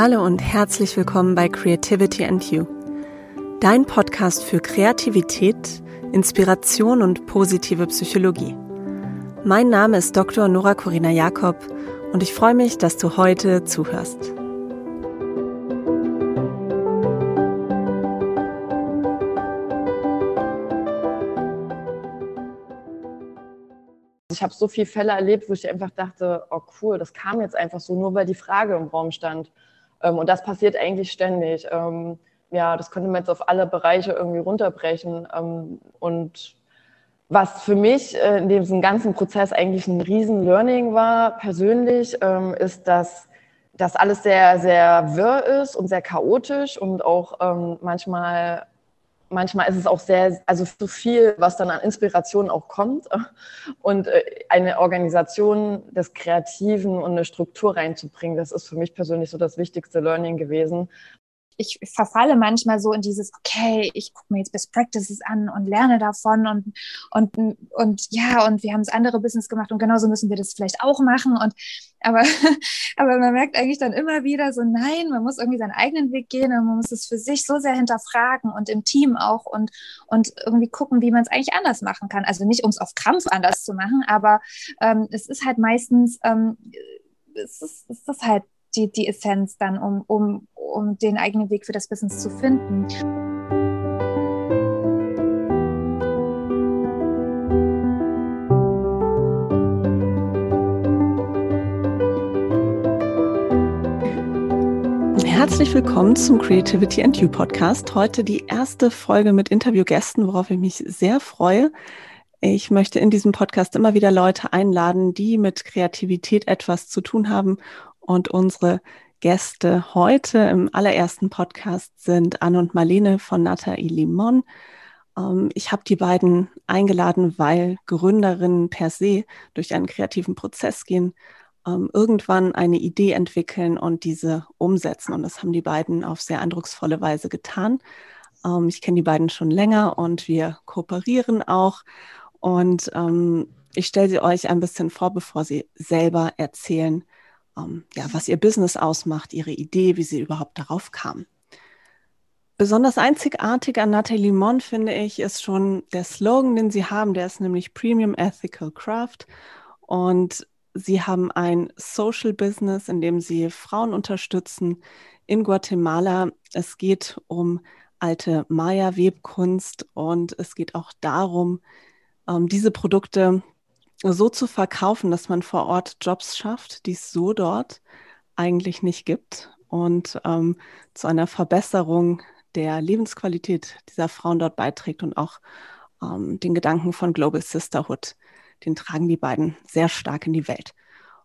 Hallo und herzlich willkommen bei Creativity and You, dein Podcast für Kreativität, Inspiration und positive Psychologie. Mein Name ist Dr. Nora Corina Jakob und ich freue mich, dass du heute zuhörst. Ich habe so viele Fälle erlebt, wo ich einfach dachte, oh cool, das kam jetzt einfach so, nur weil die Frage im Raum stand. Ähm, und das passiert eigentlich ständig. Ähm, ja, das könnte man jetzt auf alle Bereiche irgendwie runterbrechen. Ähm, und was für mich äh, in diesem ganzen Prozess eigentlich ein riesen Learning war, persönlich, ist, dass das alles sehr, sehr wirr ist und sehr chaotisch und auch manchmal manchmal ist es auch sehr, also zu viel, was dann an Inspiration auch kommt. Und äh, eine Organisation des Kreativen und eine Struktur reinzubringen, das ist für mich persönlich so das wichtigste Learning gewesen, ich verfalle manchmal so in dieses, okay, ich gucke mir jetzt Best Practices an und lerne davon und, und, und ja, und wir haben das andere Business gemacht und genauso müssen wir das vielleicht auch machen. Und aber, aber man merkt eigentlich dann immer wieder so, nein, man muss irgendwie seinen eigenen Weg gehen und man muss es für sich so sehr hinterfragen und im Team auch und, und irgendwie gucken, wie man es eigentlich anders machen kann. Also nicht, um es auf Krampf anders zu machen, aber ähm, es ist halt meistens, ähm, es ist, es ist halt die, die Essenz dann, um, um, um den eigenen Weg für das Business zu finden. Herzlich willkommen zum Creativity and You Podcast. Heute die erste Folge mit Interviewgästen, worauf ich mich sehr freue. Ich möchte in diesem Podcast immer wieder Leute einladen, die mit Kreativität etwas zu tun haben und unsere Gäste heute im allerersten Podcast sind Anne und Marlene von Nathalie Limon. Ähm, ich habe die beiden eingeladen, weil Gründerinnen per se durch einen kreativen Prozess gehen, ähm, irgendwann eine Idee entwickeln und diese umsetzen. Und das haben die beiden auf sehr eindrucksvolle Weise getan. Ähm, ich kenne die beiden schon länger und wir kooperieren auch. Und ich stelle sie euch ein bisschen vor, bevor sie selber erzählen, ähm, ja, was ihr Business ausmacht, ihre Idee, wie sie überhaupt darauf kam. Besonders einzigartig an Nathalie Mon, finde ich, ist schon der Slogan, den sie haben. Der ist nämlich Premium Ethical Craft. Und sie haben ein Social Business, in dem sie Frauen unterstützen in Guatemala. Es geht um alte Maya-Webkunst und es geht auch darum, ähm, diese Produkte so zu verkaufen, dass man vor Ort Jobs schafft, die es so dort eigentlich nicht gibt und ähm, zu einer Verbesserung der Lebensqualität dieser Frauen dort beiträgt und auch ähm, den Gedanken von Global Sisterhood, den tragen die beiden sehr stark in die Welt.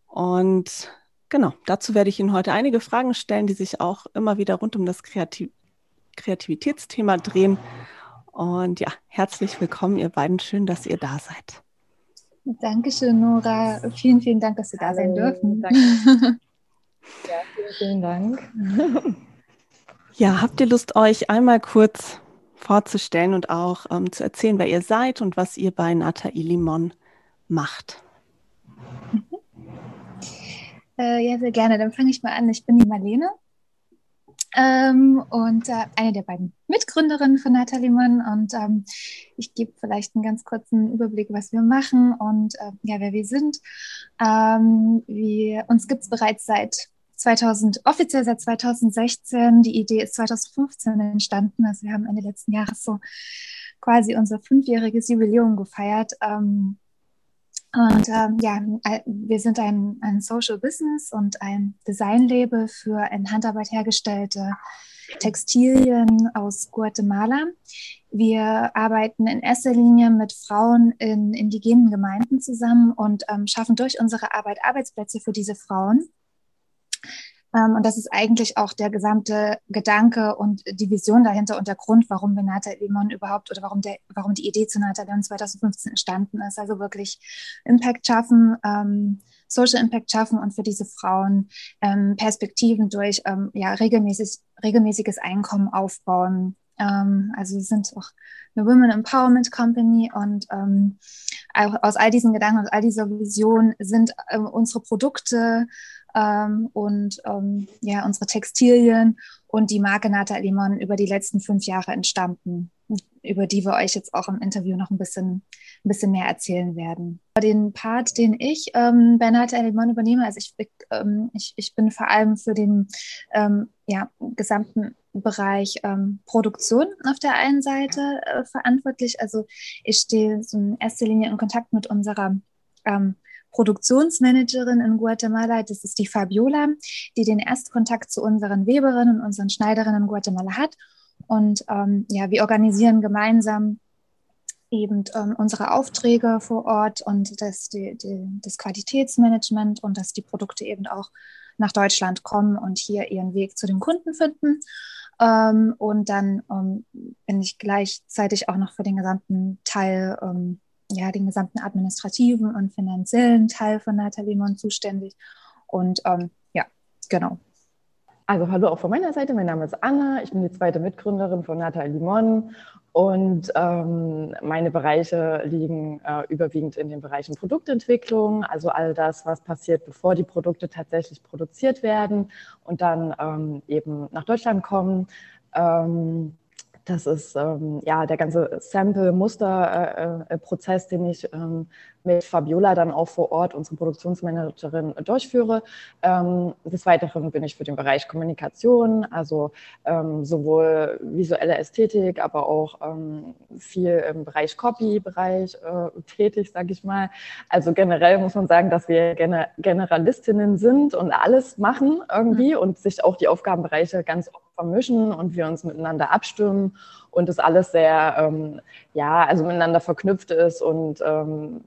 Und genau, dazu werde ich Ihnen heute einige Fragen stellen, die sich auch immer wieder rund um das Kreativ Kreativitätsthema drehen. Und ja, herzlich willkommen, ihr beiden. Schön, dass ihr da seid. Dankeschön, Nora. Vielen, vielen Dank, dass wir da sein dürfen. Danke. ja, vielen, vielen Dank. Ja, habt ihr Lust, euch einmal kurz vorzustellen und auch ähm, zu erzählen, wer ihr seid und was ihr bei Nathalie Limon macht? Mhm. Äh, ja, sehr gerne. Dann fange ich mal an. Ich bin die Marlene ähm, und äh, eine der beiden Mitgründerinnen von Nathalie Mann. Und ähm, ich gebe vielleicht einen ganz kurzen Überblick, was wir machen und äh, ja, wer wir sind. Ähm, wir, uns gibt es bereits seit 2000, offiziell seit 2016. Die Idee ist 2015 entstanden. Also wir haben Ende letzten Jahres so quasi unser fünfjähriges Jubiläum gefeiert. Ähm, und ähm, ja, wir sind ein, ein Social Business und ein Designlabel für in Handarbeit hergestellte Textilien aus Guatemala. Wir arbeiten in erster Linie mit Frauen in indigenen Gemeinden zusammen und ähm, schaffen durch unsere Arbeit Arbeitsplätze für diese Frauen. Ähm, und das ist eigentlich auch der gesamte Gedanke und die Vision dahinter und der Grund, warum Benata Limon überhaupt oder warum, der, warum die Idee zu Nata Limon 2015 entstanden ist. Also wirklich Impact schaffen, ähm, Social Impact schaffen und für diese Frauen ähm, Perspektiven durch ähm, ja, regelmäßig, regelmäßiges Einkommen aufbauen. Ähm, also wir sind auch eine Women Empowerment Company und ähm, aus all diesen Gedanken und all dieser Vision sind unsere Produkte ähm, und ähm, ja, unsere Textilien und die Marke Nata Limon über die letzten fünf Jahre entstanden, über die wir euch jetzt auch im Interview noch ein bisschen, ein bisschen mehr erzählen werden. Den Part, den ich ähm, bei Nata Limon übernehme, also ich, ähm, ich, ich bin vor allem für den ähm, ja, gesamten Bereich ähm, Produktion auf der einen Seite äh, verantwortlich. Also ich stehe in erster Linie in Kontakt mit unserer ähm, Produktionsmanagerin in Guatemala, das ist die Fabiola, die den Erstkontakt zu unseren Weberinnen und unseren Schneiderinnen in Guatemala hat. Und ähm, ja, wir organisieren gemeinsam eben ähm, unsere Aufträge vor Ort und das, die, die, das Qualitätsmanagement und dass die Produkte eben auch nach Deutschland kommen und hier ihren Weg zu den Kunden finden. Ähm, und dann ähm, bin ich gleichzeitig auch noch für den gesamten Teil ähm, ja, den gesamten administrativen und finanziellen Teil von Nathalie Mon zuständig. Und ähm, ja, genau. Also hallo auch von meiner Seite, mein Name ist Anna, ich bin die zweite Mitgründerin von Nathalie Mon und ähm, meine Bereiche liegen äh, überwiegend in den Bereichen Produktentwicklung, also all das, was passiert, bevor die Produkte tatsächlich produziert werden und dann ähm, eben nach Deutschland kommen. Ähm, das ist ähm, ja der ganze Sample-Muster-Prozess, äh, den ich ähm, mit Fabiola dann auch vor Ort, unsere Produktionsmanagerin, durchführe. Ähm, des Weiteren bin ich für den Bereich Kommunikation, also ähm, sowohl visuelle Ästhetik, aber auch ähm, viel im Bereich Copy-Bereich äh, tätig, sage ich mal. Also generell muss man sagen, dass wir Gener Generalistinnen sind und alles machen irgendwie mhm. und sich auch die Aufgabenbereiche ganz oft vermischen und wir uns miteinander abstimmen und das alles sehr, ähm, ja, also miteinander verknüpft ist und ähm,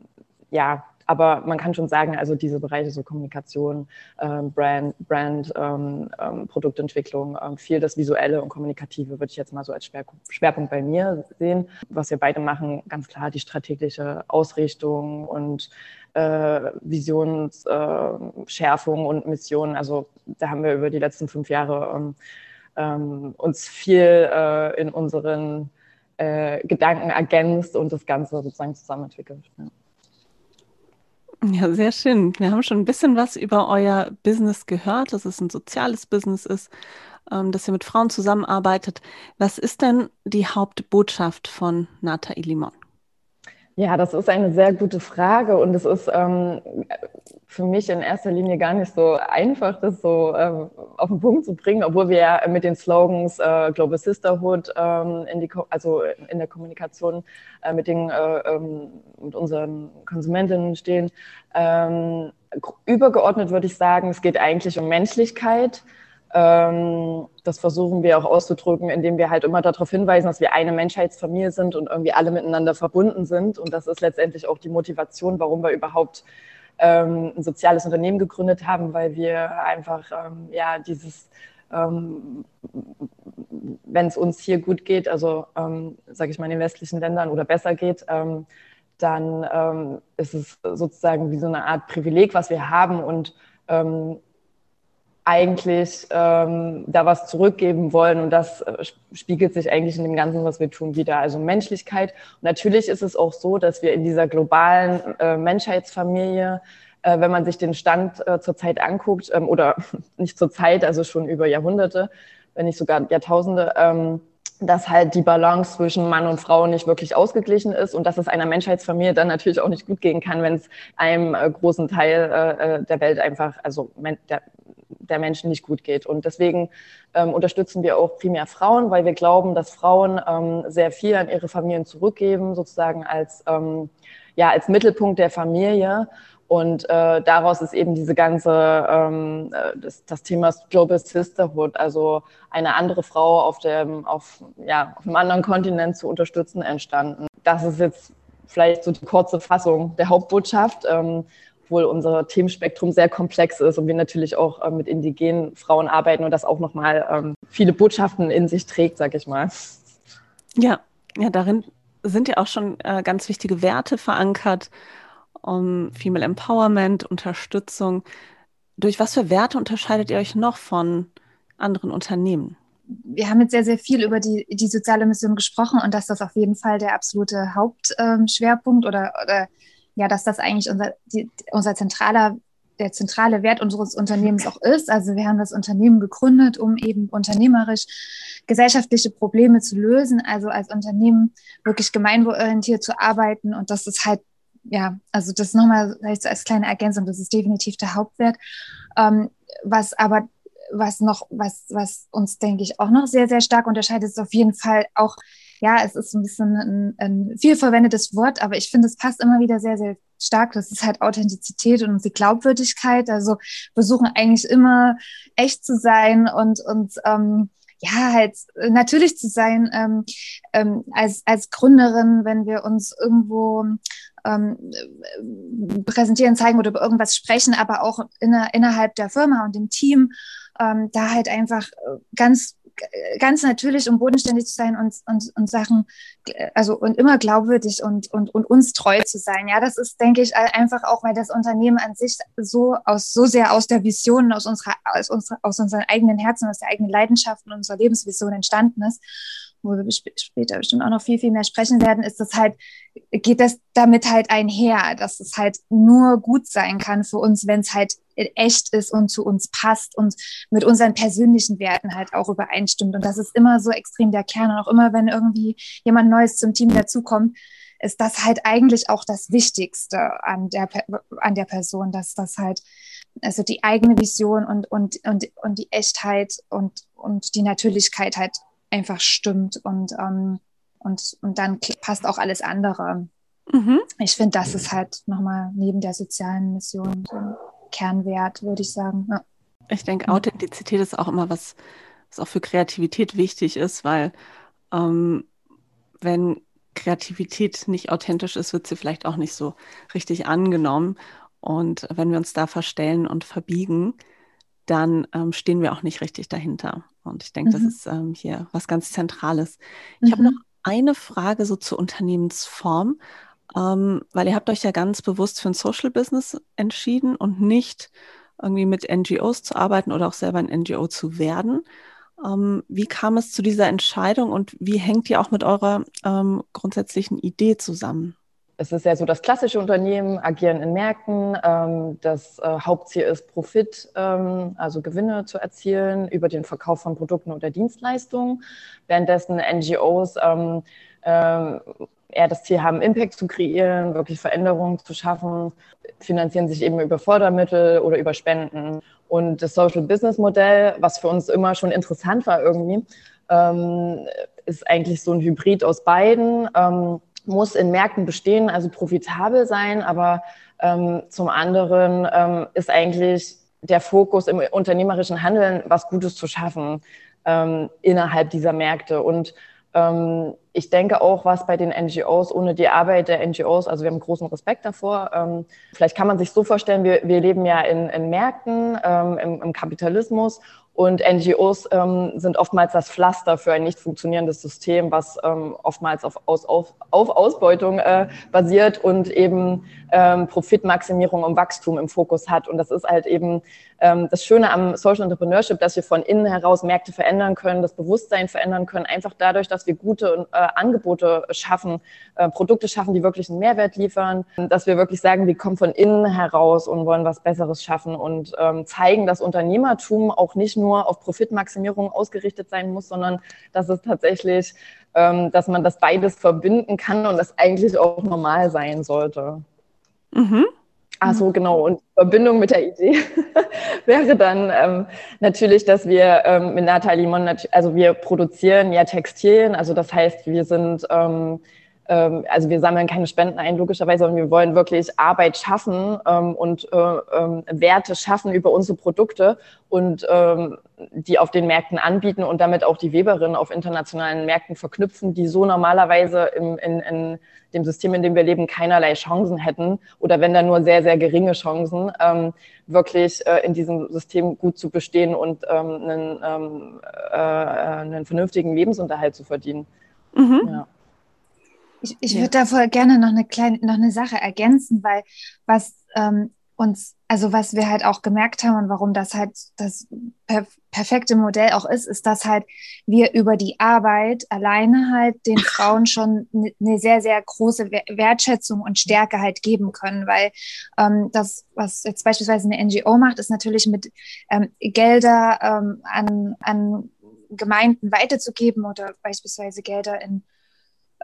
ja, aber man kann schon sagen, also diese Bereiche so Kommunikation, ähm, Brand, Brand ähm, ähm, Produktentwicklung, ähm, viel das Visuelle und Kommunikative würde ich jetzt mal so als Schwerpunkt bei mir sehen. Was wir beide machen, ganz klar die strategische Ausrichtung und äh, Visionsschärfung äh, und Mission. Also da haben wir über die letzten fünf Jahre ähm, ähm, uns viel äh, in unseren äh, Gedanken ergänzt und das Ganze sozusagen zusammen entwickelt. Ja. Ja, sehr schön. Wir haben schon ein bisschen was über euer Business gehört, dass es ein soziales Business ist, ähm, dass ihr mit Frauen zusammenarbeitet. Was ist denn die Hauptbotschaft von Nata Ilimon? Ja, das ist eine sehr gute Frage und es ist ähm, für mich in erster Linie gar nicht so einfach, das so ähm, auf den Punkt zu bringen, obwohl wir ja mit den Slogans äh, Global Sisterhood ähm, in die, also in der Kommunikation äh, mit den äh, ähm, mit unseren Konsumentinnen stehen. Ähm, übergeordnet würde ich sagen, es geht eigentlich um Menschlichkeit das versuchen wir auch auszudrücken, indem wir halt immer darauf hinweisen, dass wir eine Menschheitsfamilie sind und irgendwie alle miteinander verbunden sind. Und das ist letztendlich auch die Motivation, warum wir überhaupt ähm, ein soziales Unternehmen gegründet haben, weil wir einfach ähm, ja dieses ähm, wenn es uns hier gut geht, also ähm, sage ich mal in den westlichen Ländern oder besser geht, ähm, dann ähm, ist es sozusagen wie so eine Art Privileg, was wir haben und ähm, eigentlich ähm, da was zurückgeben wollen. Und das äh, spiegelt sich eigentlich in dem Ganzen, was wir tun, wieder. Also Menschlichkeit. Und natürlich ist es auch so, dass wir in dieser globalen äh, Menschheitsfamilie, äh, wenn man sich den Stand äh, zurzeit anguckt, ähm, oder nicht zur Zeit, also schon über Jahrhunderte, wenn nicht sogar Jahrtausende, ähm, dass halt die Balance zwischen Mann und Frau nicht wirklich ausgeglichen ist und dass es einer Menschheitsfamilie dann natürlich auch nicht gut gehen kann, wenn es einem äh, großen Teil äh, äh der Welt einfach, also der, der Menschen nicht gut geht. Und deswegen ähm, unterstützen wir auch primär Frauen, weil wir glauben, dass Frauen ähm, sehr viel an ihre Familien zurückgeben, sozusagen als, ähm, ja, als Mittelpunkt der Familie. Und äh, daraus ist eben diese ganze, ähm, äh, das, das Thema Global Sisterhood, also eine andere Frau auf, dem, auf, ja, auf einem anderen Kontinent zu unterstützen, entstanden. Das ist jetzt vielleicht so die kurze Fassung der Hauptbotschaft. Ähm, obwohl unser Themenspektrum sehr komplex ist und wir natürlich auch äh, mit indigenen Frauen arbeiten und das auch nochmal ähm, viele Botschaften in sich trägt, sag ich mal. Ja, ja, darin sind ja auch schon äh, ganz wichtige Werte verankert, um Female Empowerment, Unterstützung. Durch was für Werte unterscheidet ihr euch noch von anderen Unternehmen? wir haben jetzt sehr, sehr viel über die, die soziale Mission gesprochen und dass das auf jeden Fall der absolute Hauptschwerpunkt ähm, oder, oder ja, dass das eigentlich unser, die, unser zentraler, der zentrale Wert unseres Unternehmens auch ist. Also wir haben das Unternehmen gegründet, um eben unternehmerisch gesellschaftliche Probleme zu lösen, also als Unternehmen wirklich gemeinwohlorientiert zu arbeiten. Und das ist halt, ja, also das nochmal als kleine Ergänzung, das ist definitiv der Hauptwert. Ähm, was aber was noch, was, was uns, denke ich, auch noch sehr, sehr stark unterscheidet, ist auf jeden Fall auch, ja, es ist ein bisschen ein, ein viel verwendetes Wort, aber ich finde, es passt immer wieder sehr, sehr stark. Das ist halt Authentizität und die Glaubwürdigkeit. Also versuchen eigentlich immer echt zu sein und, und ähm, ja, halt natürlich zu sein ähm, ähm, als, als Gründerin, wenn wir uns irgendwo ähm, präsentieren, zeigen oder über irgendwas sprechen, aber auch inner, innerhalb der Firma und dem Team ähm, da halt einfach äh, ganz ganz natürlich und bodenständig zu sein und, und, und Sachen, also und immer glaubwürdig und, und, und uns treu zu sein. Ja, das ist, denke ich, einfach auch, weil das Unternehmen an sich so aus, so sehr aus der Vision, aus unserer, aus unserer, aus unseren eigenen Herzen, aus der eigenen Leidenschaft und unserer Lebensvision entstanden ist wo wir später bestimmt auch noch viel, viel mehr sprechen werden, ist das halt, geht das damit halt einher, dass es halt nur gut sein kann für uns, wenn es halt echt ist und zu uns passt und mit unseren persönlichen Werten halt auch übereinstimmt. Und das ist immer so extrem der Kern. Und auch immer, wenn irgendwie jemand Neues zum Team dazukommt, ist das halt eigentlich auch das Wichtigste an der, an der Person, dass das halt, also die eigene Vision und, und, und, und die Echtheit und, und die Natürlichkeit halt einfach stimmt und, ähm, und, und dann passt auch alles andere. Mhm. Ich finde, das ist halt nochmal neben der sozialen Mission so Kernwert, würde ich sagen. Ja. Ich denke, Authentizität ist auch immer was, was auch für Kreativität wichtig ist, weil ähm, wenn Kreativität nicht authentisch ist, wird sie vielleicht auch nicht so richtig angenommen. Und wenn wir uns da verstellen und verbiegen, dann ähm, stehen wir auch nicht richtig dahinter. Und ich denke, mhm. das ist ähm, hier was ganz Zentrales. Ich mhm. habe noch eine Frage so zur Unternehmensform, ähm, weil ihr habt euch ja ganz bewusst für ein Social Business entschieden und nicht irgendwie mit NGOs zu arbeiten oder auch selber ein NGO zu werden. Ähm, wie kam es zu dieser Entscheidung und wie hängt ihr auch mit eurer ähm, grundsätzlichen Idee zusammen? es ist ja so, das klassische Unternehmen agieren in Märkten. Ähm, das äh, Hauptziel ist Profit, ähm, also Gewinne zu erzielen über den Verkauf von Produkten oder Dienstleistungen. Währenddessen NGOs ähm, eher das Ziel haben, Impact zu kreieren, wirklich Veränderungen zu schaffen, finanzieren sich eben über Fördermittel oder über Spenden. Und das Social Business Modell, was für uns immer schon interessant war irgendwie, ist eigentlich so ein Hybrid aus beiden muss in Märkten bestehen, also profitabel sein, aber ähm, zum anderen ähm, ist eigentlich der Fokus im unternehmerischen Handeln, was Gutes zu schaffen ähm, innerhalb dieser Märkte. Und ähm, ich denke auch, was bei den NGOs, ohne die Arbeit der NGOs, also wir haben großen Respekt davor. Ähm, vielleicht kann man sich so vorstellen, wir, wir leben ja in, in Märkten, ähm, im, im Kapitalismus und NGOs ähm, sind oftmals das Pflaster für ein nicht funktionierendes System, was ähm, oftmals auf, auf, auf Ausbeutung äh, basiert und eben ähm, Profitmaximierung und Wachstum im Fokus hat. Und das ist halt eben ähm, das Schöne am Social Entrepreneurship, dass wir von innen heraus Märkte verändern können, das Bewusstsein verändern können, einfach dadurch, dass wir gute äh, Angebote schaffen, äh, Produkte schaffen, die wirklich einen Mehrwert liefern, dass wir wirklich sagen, wir kommen von innen heraus und wollen was Besseres schaffen und ähm, zeigen, dass Unternehmertum auch nicht nur nur auf Profitmaximierung ausgerichtet sein muss, sondern dass es tatsächlich, ähm, dass man das beides verbinden kann und das eigentlich auch normal sein sollte. Mhm. Ach so, genau. Und Verbindung mit der Idee wäre dann ähm, natürlich, dass wir ähm, mit Nathalie Limon, also wir produzieren ja Textilien, also das heißt, wir sind ähm, also wir sammeln keine Spenden ein, logischerweise, sondern wir wollen wirklich Arbeit schaffen ähm, und äh, ähm, Werte schaffen über unsere Produkte und ähm, die auf den Märkten anbieten und damit auch die Weberinnen auf internationalen Märkten verknüpfen, die so normalerweise im, in, in dem System, in dem wir leben, keinerlei Chancen hätten oder wenn dann nur sehr, sehr geringe Chancen, ähm, wirklich äh, in diesem System gut zu bestehen und ähm, einen, ähm, äh, einen vernünftigen Lebensunterhalt zu verdienen. Mhm. Ja. Ich, ich ja. würde da voll gerne noch eine kleine, noch eine Sache ergänzen, weil was, ähm, uns, also was wir halt auch gemerkt haben und warum das halt das per perfekte Modell auch ist, ist, dass halt wir über die Arbeit alleine halt den Frauen schon eine ne sehr, sehr große Wertschätzung und Stärke halt geben können, weil ähm, das, was jetzt beispielsweise eine NGO macht, ist natürlich mit ähm, Gelder ähm, an, an Gemeinden weiterzugeben oder beispielsweise Gelder in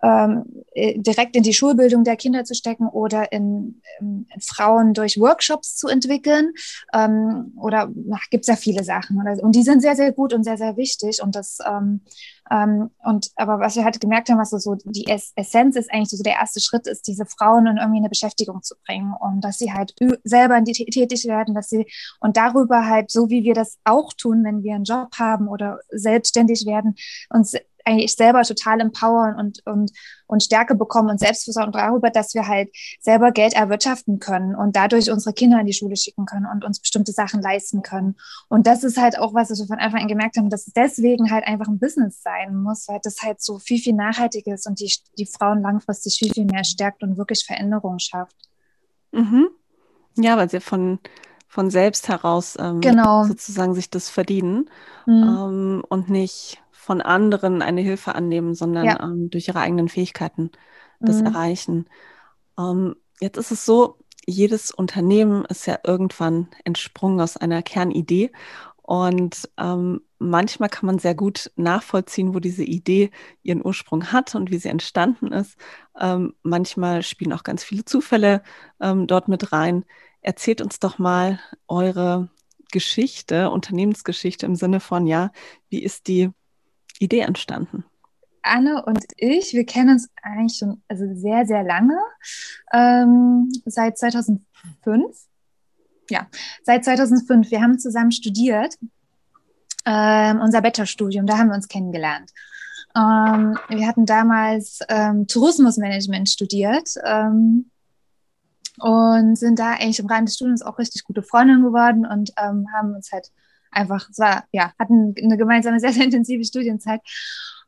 ähm, äh, direkt in die Schulbildung der Kinder zu stecken oder in, in Frauen durch Workshops zu entwickeln. Ähm, oder gibt es ja viele Sachen. Oder, und die sind sehr, sehr gut und sehr, sehr wichtig. Und das ähm, ähm, und aber was wir halt gemerkt haben, was so die Essenz ist, eigentlich so der erste Schritt ist, diese Frauen in irgendwie eine Beschäftigung zu bringen und dass sie halt selber in die tätig werden, dass sie und darüber halt so wie wir das auch tun, wenn wir einen Job haben oder selbstständig werden, uns eigentlich selber total empowern und, und, und Stärke bekommen und Selbstversorgung darüber, dass wir halt selber Geld erwirtschaften können und dadurch unsere Kinder in die Schule schicken können und uns bestimmte Sachen leisten können. Und das ist halt auch was, was wir von Anfang an gemerkt haben, dass es deswegen halt einfach ein Business sein muss, weil das halt so viel, viel nachhaltiger ist und die, die Frauen langfristig viel, viel mehr stärkt und wirklich Veränderungen schafft. Mhm. Ja, weil sie von, von selbst heraus ähm, genau. sozusagen sich das verdienen mhm. ähm, und nicht von anderen eine Hilfe annehmen, sondern ja. ähm, durch ihre eigenen Fähigkeiten das mhm. erreichen. Ähm, jetzt ist es so, jedes Unternehmen ist ja irgendwann entsprungen aus einer Kernidee und ähm, manchmal kann man sehr gut nachvollziehen, wo diese Idee ihren Ursprung hat und wie sie entstanden ist. Ähm, manchmal spielen auch ganz viele Zufälle ähm, dort mit rein. Erzählt uns doch mal eure Geschichte, Unternehmensgeschichte im Sinne von, ja, wie ist die Idee entstanden? Anne und ich, wir kennen uns eigentlich schon also sehr, sehr lange, ähm, seit 2005. Ja, seit 2005. Wir haben zusammen studiert, ähm, unser Bachelorstudium, da haben wir uns kennengelernt. Ähm, wir hatten damals ähm, Tourismusmanagement studiert ähm, und sind da eigentlich im Rahmen des Studiums auch richtig gute Freundinnen geworden und ähm, haben uns halt einfach, es war, ja, hatten eine gemeinsame, sehr, sehr intensive Studienzeit.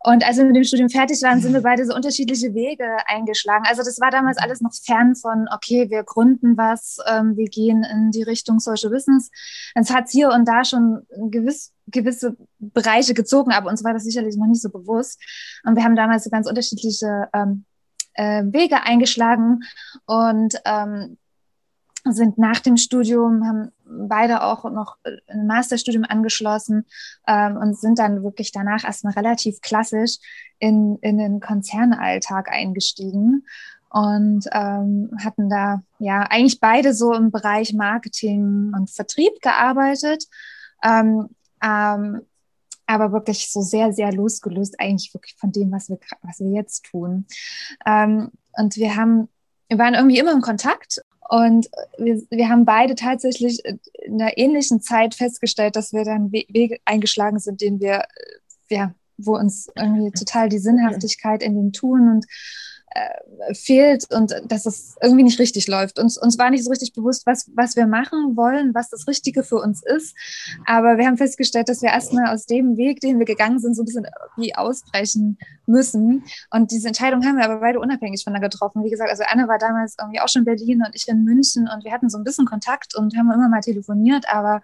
Und als wir mit dem Studium fertig waren, sind wir beide so unterschiedliche Wege eingeschlagen. Also das war damals alles noch fern von, okay, wir gründen was, ähm, wir gehen in die Richtung Social Business. Es hat hier und da schon gewiss, gewisse Bereiche gezogen, aber uns war das sicherlich noch nicht so bewusst. Und wir haben damals so ganz unterschiedliche ähm, äh, Wege eingeschlagen und ähm, sind nach dem Studium, haben beide auch noch ein Masterstudium angeschlossen ähm, und sind dann wirklich danach erstmal relativ klassisch in, in den Konzernalltag eingestiegen und ähm, hatten da ja eigentlich beide so im Bereich Marketing und Vertrieb gearbeitet. Ähm, ähm, aber wirklich so sehr, sehr losgelöst eigentlich wirklich von dem, was wir, was wir jetzt tun. Ähm, und wir haben, wir waren irgendwie immer in Kontakt und wir, wir haben beide tatsächlich in einer ähnlichen Zeit festgestellt, dass wir dann Wege eingeschlagen sind, denen wir, äh, ja, wo uns irgendwie total die Sinnhaftigkeit in dem Tun und äh, fehlt und dass es irgendwie nicht richtig läuft. Uns, uns war nicht so richtig bewusst, was, was wir machen wollen, was das Richtige für uns ist. Aber wir haben festgestellt, dass wir erstmal aus dem Weg, den wir gegangen sind, so ein bisschen wie ausbrechen müssen. Und diese Entscheidung haben wir aber beide unabhängig voneinander getroffen. Wie gesagt, also Anne war damals irgendwie auch schon in Berlin und ich in München und wir hatten so ein bisschen Kontakt und haben immer mal telefoniert, aber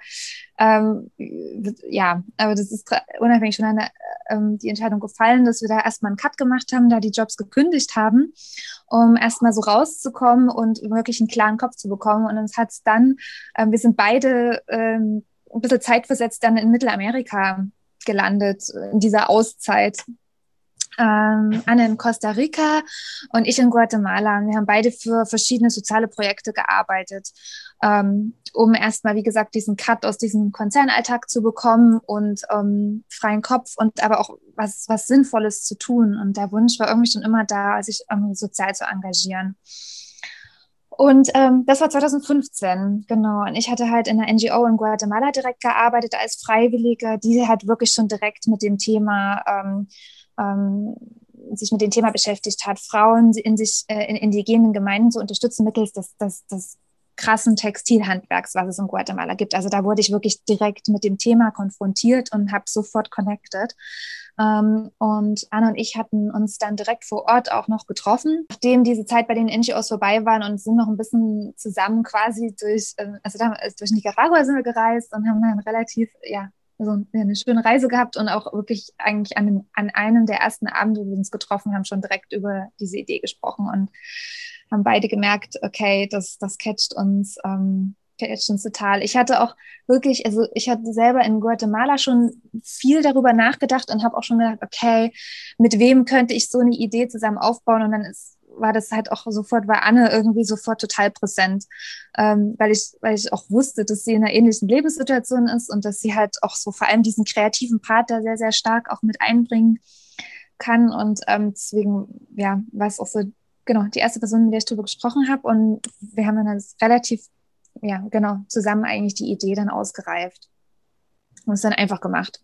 ähm, ja, aber das ist unabhängig voneinander ähm, die Entscheidung gefallen, dass wir da erstmal einen Cut gemacht haben, da die Jobs gekündigt haben, um erstmal so rauszukommen und wirklich einen klaren Kopf zu bekommen. Und uns hat es dann, ähm, wir sind beide ähm, ein bisschen zeitversetzt dann in Mittelamerika gelandet, in dieser Auszeit ähm, Anne in Costa Rica und ich in Guatemala. Wir haben beide für verschiedene soziale Projekte gearbeitet, ähm, um erstmal, wie gesagt, diesen Cut aus diesem Konzernalltag zu bekommen und ähm, freien Kopf und aber auch was, was Sinnvolles zu tun. Und der Wunsch war irgendwie schon immer da, sich irgendwie sozial zu engagieren. Und ähm, das war 2015, genau. Und ich hatte halt in einer NGO in Guatemala direkt gearbeitet als Freiwillige, die halt wirklich schon direkt mit dem Thema ähm, ähm, sich mit dem Thema beschäftigt hat, Frauen in sich äh, in indigenen Gemeinden zu unterstützen mittels des, des, des krassen Textilhandwerks, was es in Guatemala gibt. Also da wurde ich wirklich direkt mit dem Thema konfrontiert und habe sofort connected. Ähm, und Anna und ich hatten uns dann direkt vor Ort auch noch getroffen, nachdem diese Zeit bei den NGOs vorbei waren und sind noch ein bisschen zusammen quasi durch, ähm, also durch Nicaragua sind wir gereist und haben dann relativ, ja, so eine schöne Reise gehabt und auch wirklich eigentlich an, dem, an einem der ersten Abende, wo wir uns getroffen haben, schon direkt über diese Idee gesprochen und haben beide gemerkt, okay, das, das catcht uns, ähm, catcht uns total. Ich hatte auch wirklich, also ich hatte selber in Guatemala schon viel darüber nachgedacht und habe auch schon gedacht, okay, mit wem könnte ich so eine Idee zusammen aufbauen? Und dann ist, war das halt auch sofort, war Anne irgendwie sofort total präsent, ähm, weil, ich, weil ich auch wusste, dass sie in einer ähnlichen Lebenssituation ist und dass sie halt auch so vor allem diesen kreativen Part da sehr, sehr stark auch mit einbringen kann. Und ähm, deswegen, ja, war es auch so genau, die erste Person, mit der ich darüber gesprochen habe. Und wir haben dann relativ, ja, genau, zusammen eigentlich die Idee dann ausgereift und es dann einfach gemacht.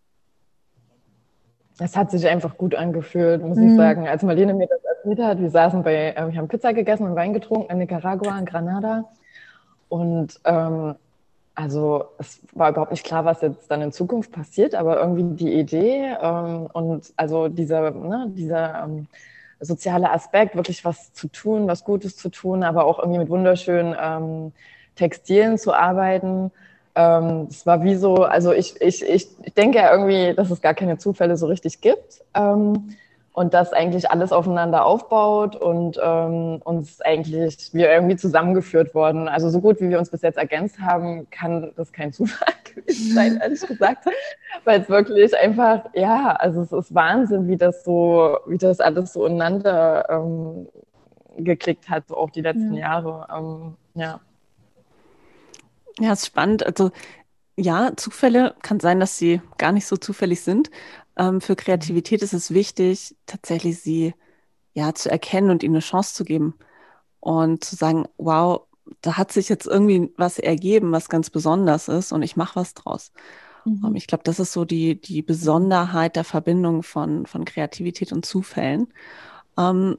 Es hat sich einfach gut angefühlt, muss mhm. ich sagen. Als Marlene mir das hat, wir saßen bei, äh, wir haben Pizza gegessen und Wein getrunken in Nicaragua, in Granada. Und ähm, also es war überhaupt nicht klar, was jetzt dann in Zukunft passiert, aber irgendwie die Idee ähm, und also dieser, ne, dieser ähm, soziale Aspekt, wirklich was zu tun, was Gutes zu tun, aber auch irgendwie mit wunderschönen ähm, Textilien zu arbeiten. Ähm, das war wie so, also ich, ich, ich, ich denke ja irgendwie, dass es gar keine Zufälle so richtig gibt. Ähm, und dass eigentlich alles aufeinander aufbaut und ähm, uns eigentlich wir irgendwie zusammengeführt worden. Also so gut wie wir uns bis jetzt ergänzt haben, kann das kein Zufall gewesen sein, ehrlich gesagt, weil es wirklich einfach ja, also es ist Wahnsinn, wie das so, wie das alles so ineinander ähm, geklickt hat, so auch die letzten ja. Jahre. Ähm, ja. Ja, ist spannend. Also ja, Zufälle kann sein, dass sie gar nicht so zufällig sind, ähm, für Kreativität ist es wichtig, tatsächlich sie ja zu erkennen und ihnen eine Chance zu geben und zu sagen, wow, da hat sich jetzt irgendwie was ergeben, was ganz besonders ist und ich mache was draus. Mhm. Ähm, ich glaube, das ist so die, die Besonderheit der Verbindung von, von Kreativität und Zufällen. Ähm,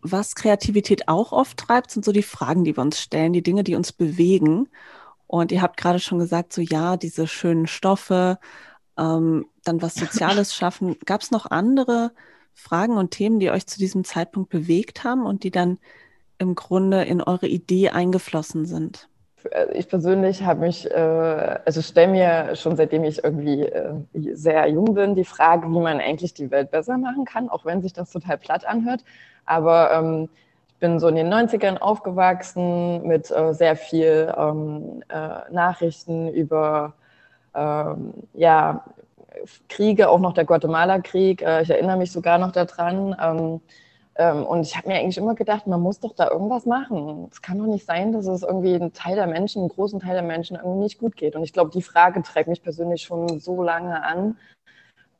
was Kreativität auch oft treibt, sind so die Fragen, die wir uns stellen, die Dinge, die uns bewegen. Und ihr habt gerade schon gesagt, so ja, diese schönen Stoffe, ähm, dann was Soziales schaffen. Gab es noch andere Fragen und Themen, die euch zu diesem Zeitpunkt bewegt haben und die dann im Grunde in eure Idee eingeflossen sind? Ich persönlich habe mich, äh, also stelle mir schon seitdem ich irgendwie äh, sehr jung bin, die Frage, wie man eigentlich die Welt besser machen kann, auch wenn sich das total platt anhört. Aber ähm, ich bin so in den 90ern aufgewachsen mit äh, sehr viel ähm, äh, Nachrichten über ähm, ja, Kriege, auch noch der Guatemala-Krieg. Äh, ich erinnere mich sogar noch daran. Ähm, ähm, und ich habe mir eigentlich immer gedacht, man muss doch da irgendwas machen. Es kann doch nicht sein, dass es irgendwie einen Teil der Menschen, einen großen Teil der Menschen irgendwie nicht gut geht. Und ich glaube, die Frage treibt mich persönlich schon so lange an,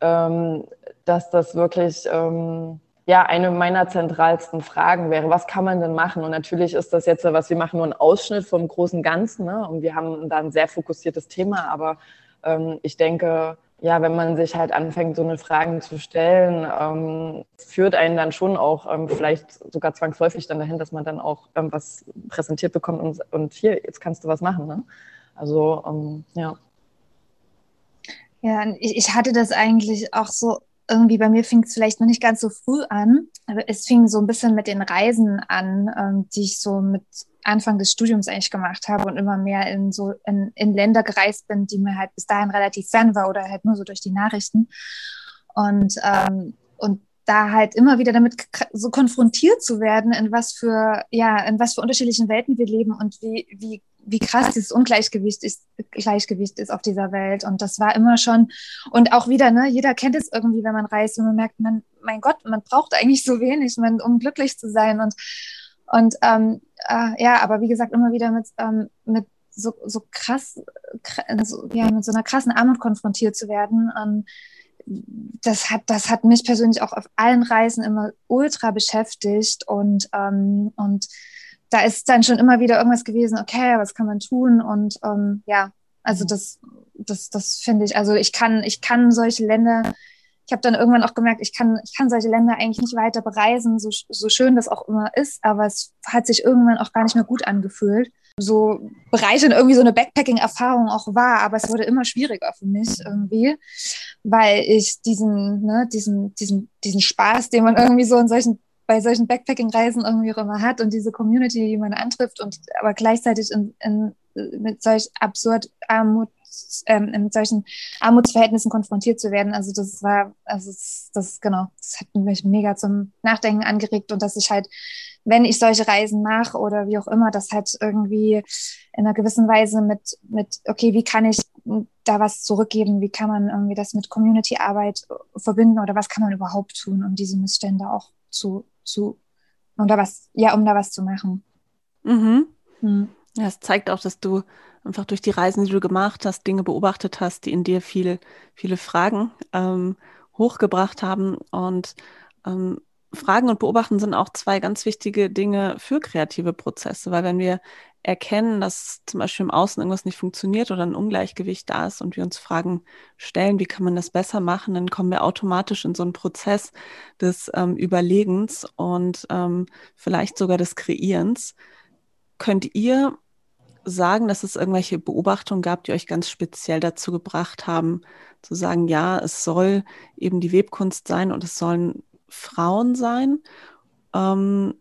ähm, dass das wirklich ähm, ja eine meiner zentralsten Fragen wäre. Was kann man denn machen? Und natürlich ist das jetzt, was wir machen, nur ein Ausschnitt vom großen Ganzen. Ne? Und wir haben da ein sehr fokussiertes Thema, aber ähm, ich denke, ja, wenn man sich halt anfängt, so eine Fragen zu stellen, ähm, führt einen dann schon auch ähm, vielleicht sogar zwangsläufig dann dahin, dass man dann auch ähm, was präsentiert bekommt und, und hier, jetzt kannst du was machen. Ne? Also, ähm, ja. Ja, ich, ich hatte das eigentlich auch so irgendwie bei mir fing es vielleicht noch nicht ganz so früh an, aber es fing so ein bisschen mit den Reisen an, ähm, die ich so mit Anfang des Studiums eigentlich gemacht habe und immer mehr in so in, in Länder gereist bin, die mir halt bis dahin relativ fern war oder halt nur so durch die Nachrichten. Und, ähm, und da halt immer wieder damit so konfrontiert zu werden, in was für, ja, in was für unterschiedlichen Welten wir leben und wie, wie, wie krass dieses Ungleichgewicht ist, Gleichgewicht ist auf dieser Welt. Und das war immer schon, und auch wieder, ne, jeder kennt es irgendwie, wenn man reist und man merkt, man, mein Gott, man braucht eigentlich so wenig, man, um glücklich zu sein. Und und ähm, äh, ja, aber wie gesagt, immer wieder mit, ähm, mit so, so krass, so, ja, mit so einer krassen Armut konfrontiert zu werden. Und das hat, das hat mich persönlich auch auf allen Reisen immer ultra beschäftigt und, ähm, und da ist dann schon immer wieder irgendwas gewesen, okay, was kann man tun? Und ähm, ja, also mhm. das, das, das finde ich, also ich kann, ich kann solche Länder ich habe dann irgendwann auch gemerkt, ich kann, ich kann solche Länder eigentlich nicht weiter bereisen, so, so schön das auch immer ist, aber es hat sich irgendwann auch gar nicht mehr gut angefühlt. so bereichernd irgendwie so eine Backpacking-Erfahrung auch war, aber es wurde immer schwieriger für mich irgendwie, weil ich diesen, ne, diesen, diesen, diesen Spaß, den man irgendwie so in solchen bei solchen Backpacking-Reisen irgendwie auch immer hat und diese Community, die man antrifft und aber gleichzeitig in, in, mit solch absurd Armut, ähm, in solchen Armutsverhältnissen konfrontiert zu werden. Also das war, also das, das genau, das hat mich mega zum Nachdenken angeregt und dass ich halt wenn ich solche Reisen mache oder wie auch immer, das halt irgendwie in einer gewissen Weise mit, mit, okay, wie kann ich da was zurückgeben? Wie kann man irgendwie das mit Community-Arbeit verbinden oder was kann man überhaupt tun, um diese Missstände auch zu, zu, um da was, ja, um da was zu machen. Mhm. Ja, es zeigt auch, dass du einfach durch die Reisen, die du gemacht hast, Dinge beobachtet hast, die in dir viel, viele Fragen ähm, hochgebracht haben und ähm, Fragen und Beobachten sind auch zwei ganz wichtige Dinge für kreative Prozesse, weil wenn wir erkennen, dass zum Beispiel im Außen irgendwas nicht funktioniert oder ein Ungleichgewicht da ist und wir uns Fragen stellen, wie kann man das besser machen, dann kommen wir automatisch in so einen Prozess des ähm, Überlegens und ähm, vielleicht sogar des Kreierens. Könnt ihr sagen, dass es irgendwelche Beobachtungen gab, die euch ganz speziell dazu gebracht haben, zu sagen, ja, es soll eben die Webkunst sein und es sollen Frauen sein? Ähm,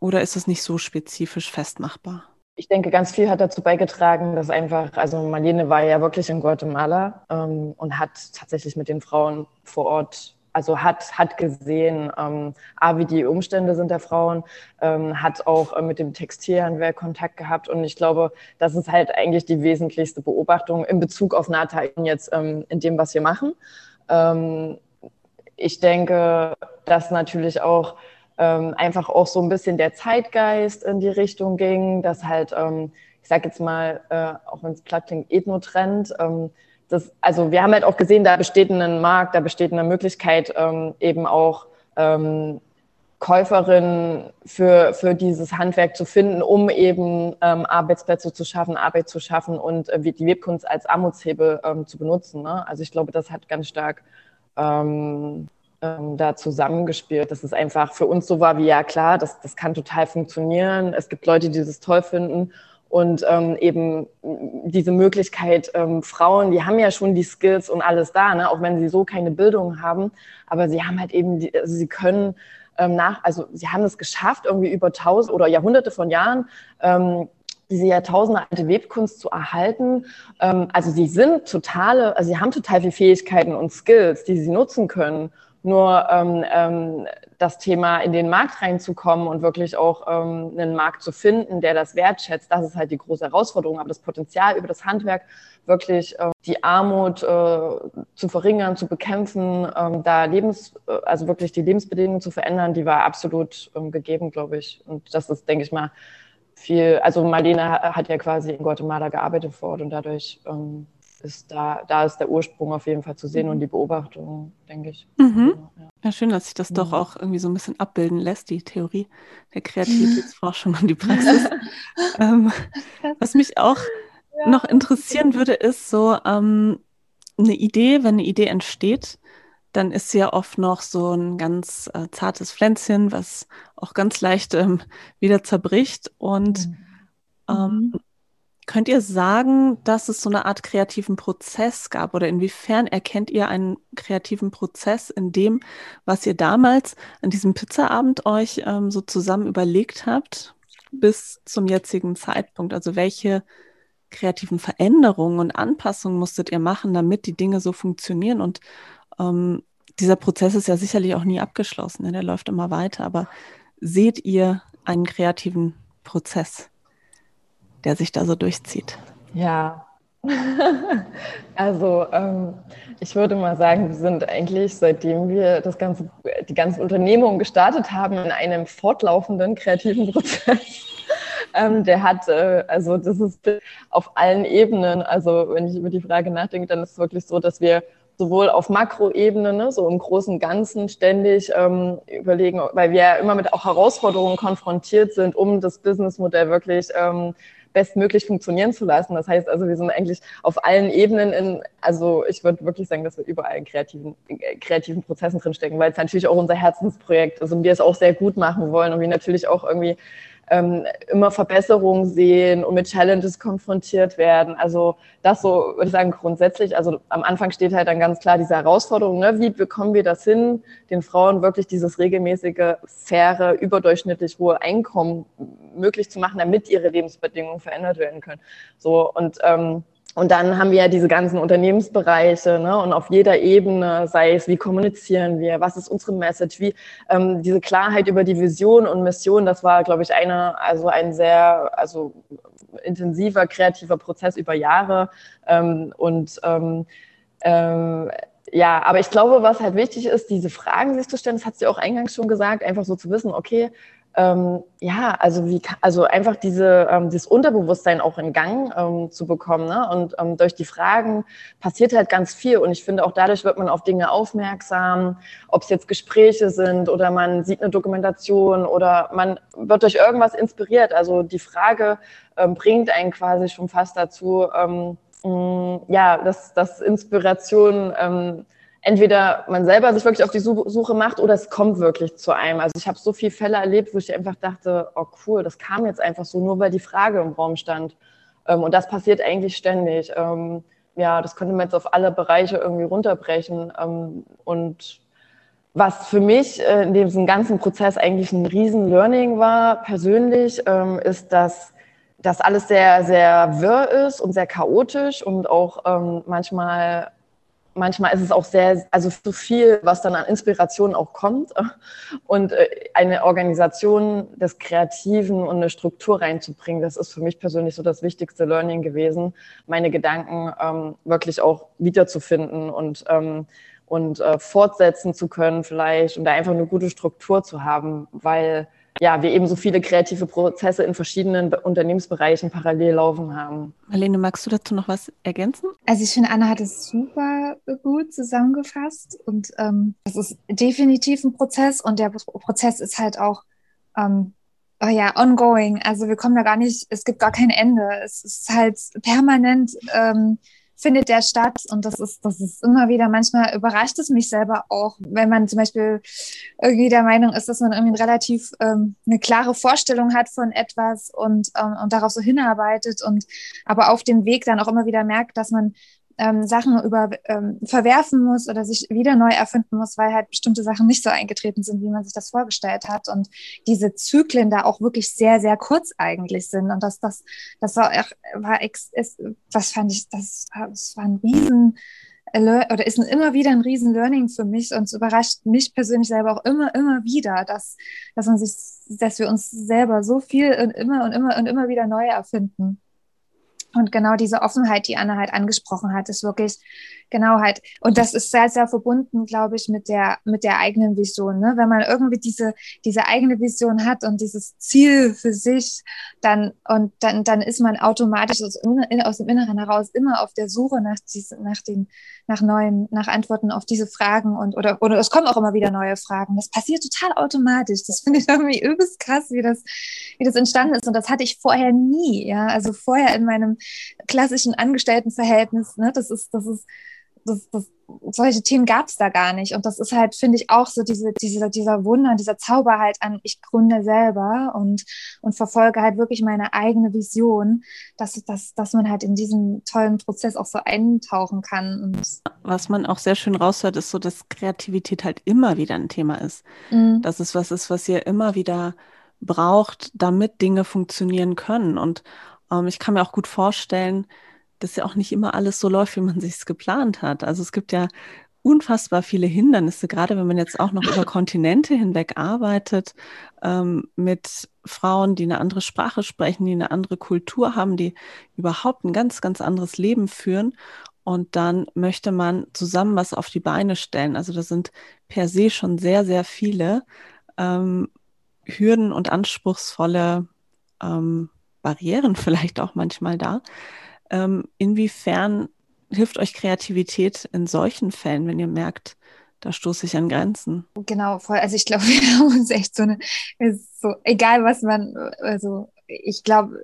oder ist es nicht so spezifisch festmachbar? Ich denke, ganz viel hat dazu beigetragen, dass einfach, also Marlene war ja wirklich in Guatemala ähm, und hat tatsächlich mit den Frauen vor Ort, also hat, hat gesehen, ähm, A, wie die Umstände sind der Frauen, ähm, hat auch äh, mit dem Textilhandwerk Kontakt gehabt und ich glaube, das ist halt eigentlich die wesentlichste Beobachtung in Bezug auf Nata jetzt ähm, in dem, was wir machen. Ähm, ich denke, dass natürlich auch ähm, einfach auch so ein bisschen der Zeitgeist in die Richtung ging, dass halt, ähm, ich sage jetzt mal, äh, auch wenn es platt klingt, Ethnotrend. Das, also wir haben halt auch gesehen, da besteht ein Markt, da besteht eine Möglichkeit, ähm, eben auch ähm, Käuferinnen für, für dieses Handwerk zu finden, um eben ähm, Arbeitsplätze zu schaffen, Arbeit zu schaffen und äh, die Webkunst als Armutshebel ähm, zu benutzen. Ne? Also ich glaube, das hat ganz stark ähm, ähm, da zusammengespielt, dass es einfach für uns so war wie, ja klar, das, das kann total funktionieren. Es gibt Leute, die das toll finden. Und ähm, eben diese Möglichkeit, ähm, Frauen, die haben ja schon die Skills und alles da, ne? auch wenn sie so keine Bildung haben, aber sie haben halt eben, die, also sie können ähm, nach, also sie haben es geschafft, irgendwie über tausend oder Jahrhunderte von Jahren ähm, diese Jahrtausende alte Webkunst zu erhalten. Ähm, also sie sind totale, also sie haben total viele Fähigkeiten und Skills, die sie nutzen können. Nur ähm, ähm, das Thema in den Markt reinzukommen und wirklich auch ähm, einen Markt zu finden, der das wertschätzt, das ist halt die große Herausforderung. Aber das Potenzial über das Handwerk wirklich äh, die Armut äh, zu verringern, zu bekämpfen, ähm, da Lebens, äh, also wirklich die Lebensbedingungen zu verändern, die war absolut ähm, gegeben, glaube ich. Und das ist, denke ich mal, viel, also Marlene hat ja quasi in Guatemala gearbeitet vor Ort und dadurch ähm, ist da, da ist der Ursprung auf jeden Fall zu sehen und die Beobachtung, denke ich. Mhm. Ja. ja. schön, dass sich das mhm. doch auch irgendwie so ein bisschen abbilden lässt, die Theorie der Kreativitätsforschung und die Praxis. ähm, was mich auch ja. noch interessieren würde, ist so ähm, eine Idee, wenn eine Idee entsteht, dann ist sie ja oft noch so ein ganz äh, zartes Pflänzchen, was auch ganz leicht ähm, wieder zerbricht. Und mhm. Könnt ihr sagen, dass es so eine Art kreativen Prozess gab oder inwiefern erkennt ihr einen kreativen Prozess in dem, was ihr damals an diesem Pizzaabend euch ähm, so zusammen überlegt habt bis zum jetzigen Zeitpunkt? Also welche kreativen Veränderungen und Anpassungen musstet ihr machen, damit die Dinge so funktionieren und ähm, dieser Prozess ist ja sicherlich auch nie abgeschlossen, ne? der läuft immer weiter. Aber seht ihr einen kreativen Prozess, der sich da so durchzieht? Ja, also ähm, ich würde mal sagen, wir sind eigentlich, seitdem wir das ganze, die ganze Unternehmung gestartet haben, in einem fortlaufenden kreativen Prozess. Ähm, der hat, äh, also das ist auf allen Ebenen, also wenn ich über die Frage nachdenke, dann ist es wirklich so, dass wir sowohl auf Makroebene, ne, so im großen Ganzen ständig ähm, überlegen, weil wir ja immer mit auch Herausforderungen konfrontiert sind, um das Businessmodell wirklich ähm, bestmöglich funktionieren zu lassen. Das heißt also, wir sind eigentlich auf allen Ebenen in, also ich würde wirklich sagen, dass wir überall in kreativen, in kreativen Prozessen drinstecken, weil es natürlich auch unser Herzensprojekt ist und wir es auch sehr gut machen wollen und wir natürlich auch irgendwie ähm, immer Verbesserungen sehen und mit Challenges konfrontiert werden. Also das so, würde ich sagen, grundsätzlich. Also am Anfang steht halt dann ganz klar diese Herausforderung, ne? wie bekommen wir das hin, den Frauen wirklich dieses regelmäßige, faire, überdurchschnittlich hohe Einkommen möglich zu machen, damit ihre Lebensbedingungen verändert werden können. So und ähm, und dann haben wir ja diese ganzen Unternehmensbereiche ne, und auf jeder Ebene, sei es, wie kommunizieren wir, was ist unsere Message, wie ähm, diese Klarheit über die Vision und Mission, das war, glaube ich, eine, also ein sehr also intensiver, kreativer Prozess über Jahre. Ähm, und ähm, ähm, ja, aber ich glaube, was halt wichtig ist, diese Fragen sich zu stellen, das hat sie auch eingangs schon gesagt, einfach so zu wissen, okay, ähm, ja, also wie, also einfach diese, ähm, dieses Unterbewusstsein auch in Gang ähm, zu bekommen. Ne? Und ähm, durch die Fragen passiert halt ganz viel. Und ich finde auch dadurch wird man auf Dinge aufmerksam, ob es jetzt Gespräche sind oder man sieht eine Dokumentation oder man wird durch irgendwas inspiriert. Also die Frage ähm, bringt einen quasi schon fast dazu, ähm, mh, ja, dass, dass Inspiration ähm, entweder man selber sich wirklich auf die Suche macht oder es kommt wirklich zu einem. Also ich habe so viele Fälle erlebt, wo ich einfach dachte, oh cool, das kam jetzt einfach so, nur weil die Frage im Raum stand. Ähm, und das passiert eigentlich ständig. Ähm, ja, das könnte man jetzt auf alle Bereiche irgendwie runterbrechen. Ähm, und was für mich äh, in diesem ganzen Prozess eigentlich ein riesen Learning war, persönlich, ist, dass das alles sehr, sehr wirr ist und sehr chaotisch und auch manchmal manchmal ist es auch sehr, also zu viel, was dann an Inspiration auch kommt. Und äh, eine Organisation des Kreativen und eine Struktur reinzubringen, das ist für mich persönlich so das wichtigste Learning gewesen, meine Gedanken ähm, wirklich auch wiederzufinden und ähm, und äh, fortsetzen zu können vielleicht und da einfach eine gute Struktur zu haben, weil ja, wir eben so viele kreative Prozesse in verschiedenen Unternehmensbereichen parallel laufen haben. Marlene, magst du dazu noch was ergänzen? Also ich finde, Anna hat es super gut zusammengefasst und ähm, das ist definitiv ein Prozess und der Prozess ist halt auch ähm, oh ja, ongoing. Also wir kommen da gar nicht, es gibt gar kein Ende. Es ist halt permanent ähm, findet der statt. Und das ist, das ist immer wieder, manchmal überrascht es mich selber auch, wenn man zum Beispiel irgendwie der Meinung ist, dass man irgendwie relativ ähm, eine klare Vorstellung hat von etwas und, ähm, und darauf so hinarbeitet und aber auf dem Weg dann auch immer wieder merkt, dass man ähm, Sachen über ähm, verwerfen muss oder sich wieder neu erfinden muss, weil halt bestimmte Sachen nicht so eingetreten sind, wie man sich das vorgestellt hat. Und diese Zyklen da auch wirklich sehr, sehr kurz eigentlich sind. Und das, das, das war, war ex, ist, was fand ich, das, das war ein riesen oder ist immer wieder ein riesen Learning für mich und es überrascht mich persönlich selber auch immer, immer wieder, dass, dass man sich, dass wir uns selber so viel und immer und immer und immer wieder neu erfinden. Und genau diese Offenheit, die Anna halt angesprochen hat, ist wirklich genau halt, und das ist sehr, sehr verbunden, glaube ich, mit der, mit der eigenen Vision. Ne? Wenn man irgendwie diese, diese eigene Vision hat und dieses Ziel für sich, dann, und dann, dann ist man automatisch aus, aus dem Inneren heraus immer auf der Suche nach diesen, nach den, nach neuen, nach Antworten auf diese Fragen und, oder, oder es kommen auch immer wieder neue Fragen. Das passiert total automatisch. Das finde ich irgendwie übelst krass, wie das, wie das entstanden ist. Und das hatte ich vorher nie, ja. Also vorher in meinem klassischen Angestelltenverhältnis, ne, das ist, das ist, das, das, solche Themen gab es da gar nicht. Und das ist halt, finde ich, auch so diese, diese, dieser Wunder, dieser Zauber halt an, ich gründe selber und, und verfolge halt wirklich meine eigene Vision, dass, dass, dass man halt in diesen tollen Prozess auch so eintauchen kann. Und was man auch sehr schön raushört, ist so, dass Kreativität halt immer wieder ein Thema ist. Mhm. Dass es was ist, was ihr immer wieder braucht, damit Dinge funktionieren können. Und ähm, ich kann mir auch gut vorstellen, dass ja auch nicht immer alles so läuft, wie man sich es geplant hat. Also es gibt ja unfassbar viele Hindernisse, gerade wenn man jetzt auch noch über Kontinente hinweg arbeitet, ähm, mit Frauen, die eine andere Sprache sprechen, die eine andere Kultur haben, die überhaupt ein ganz, ganz anderes Leben führen. Und dann möchte man zusammen was auf die Beine stellen. Also das sind per se schon sehr, sehr viele ähm, Hürden und anspruchsvolle ähm, Barrieren vielleicht auch manchmal da. Ähm, inwiefern hilft euch Kreativität in solchen Fällen, wenn ihr merkt, da stoße ich an Grenzen? Genau, voll. Also ich glaube, wir haben uns echt so eine, so, egal was man, also ich glaube,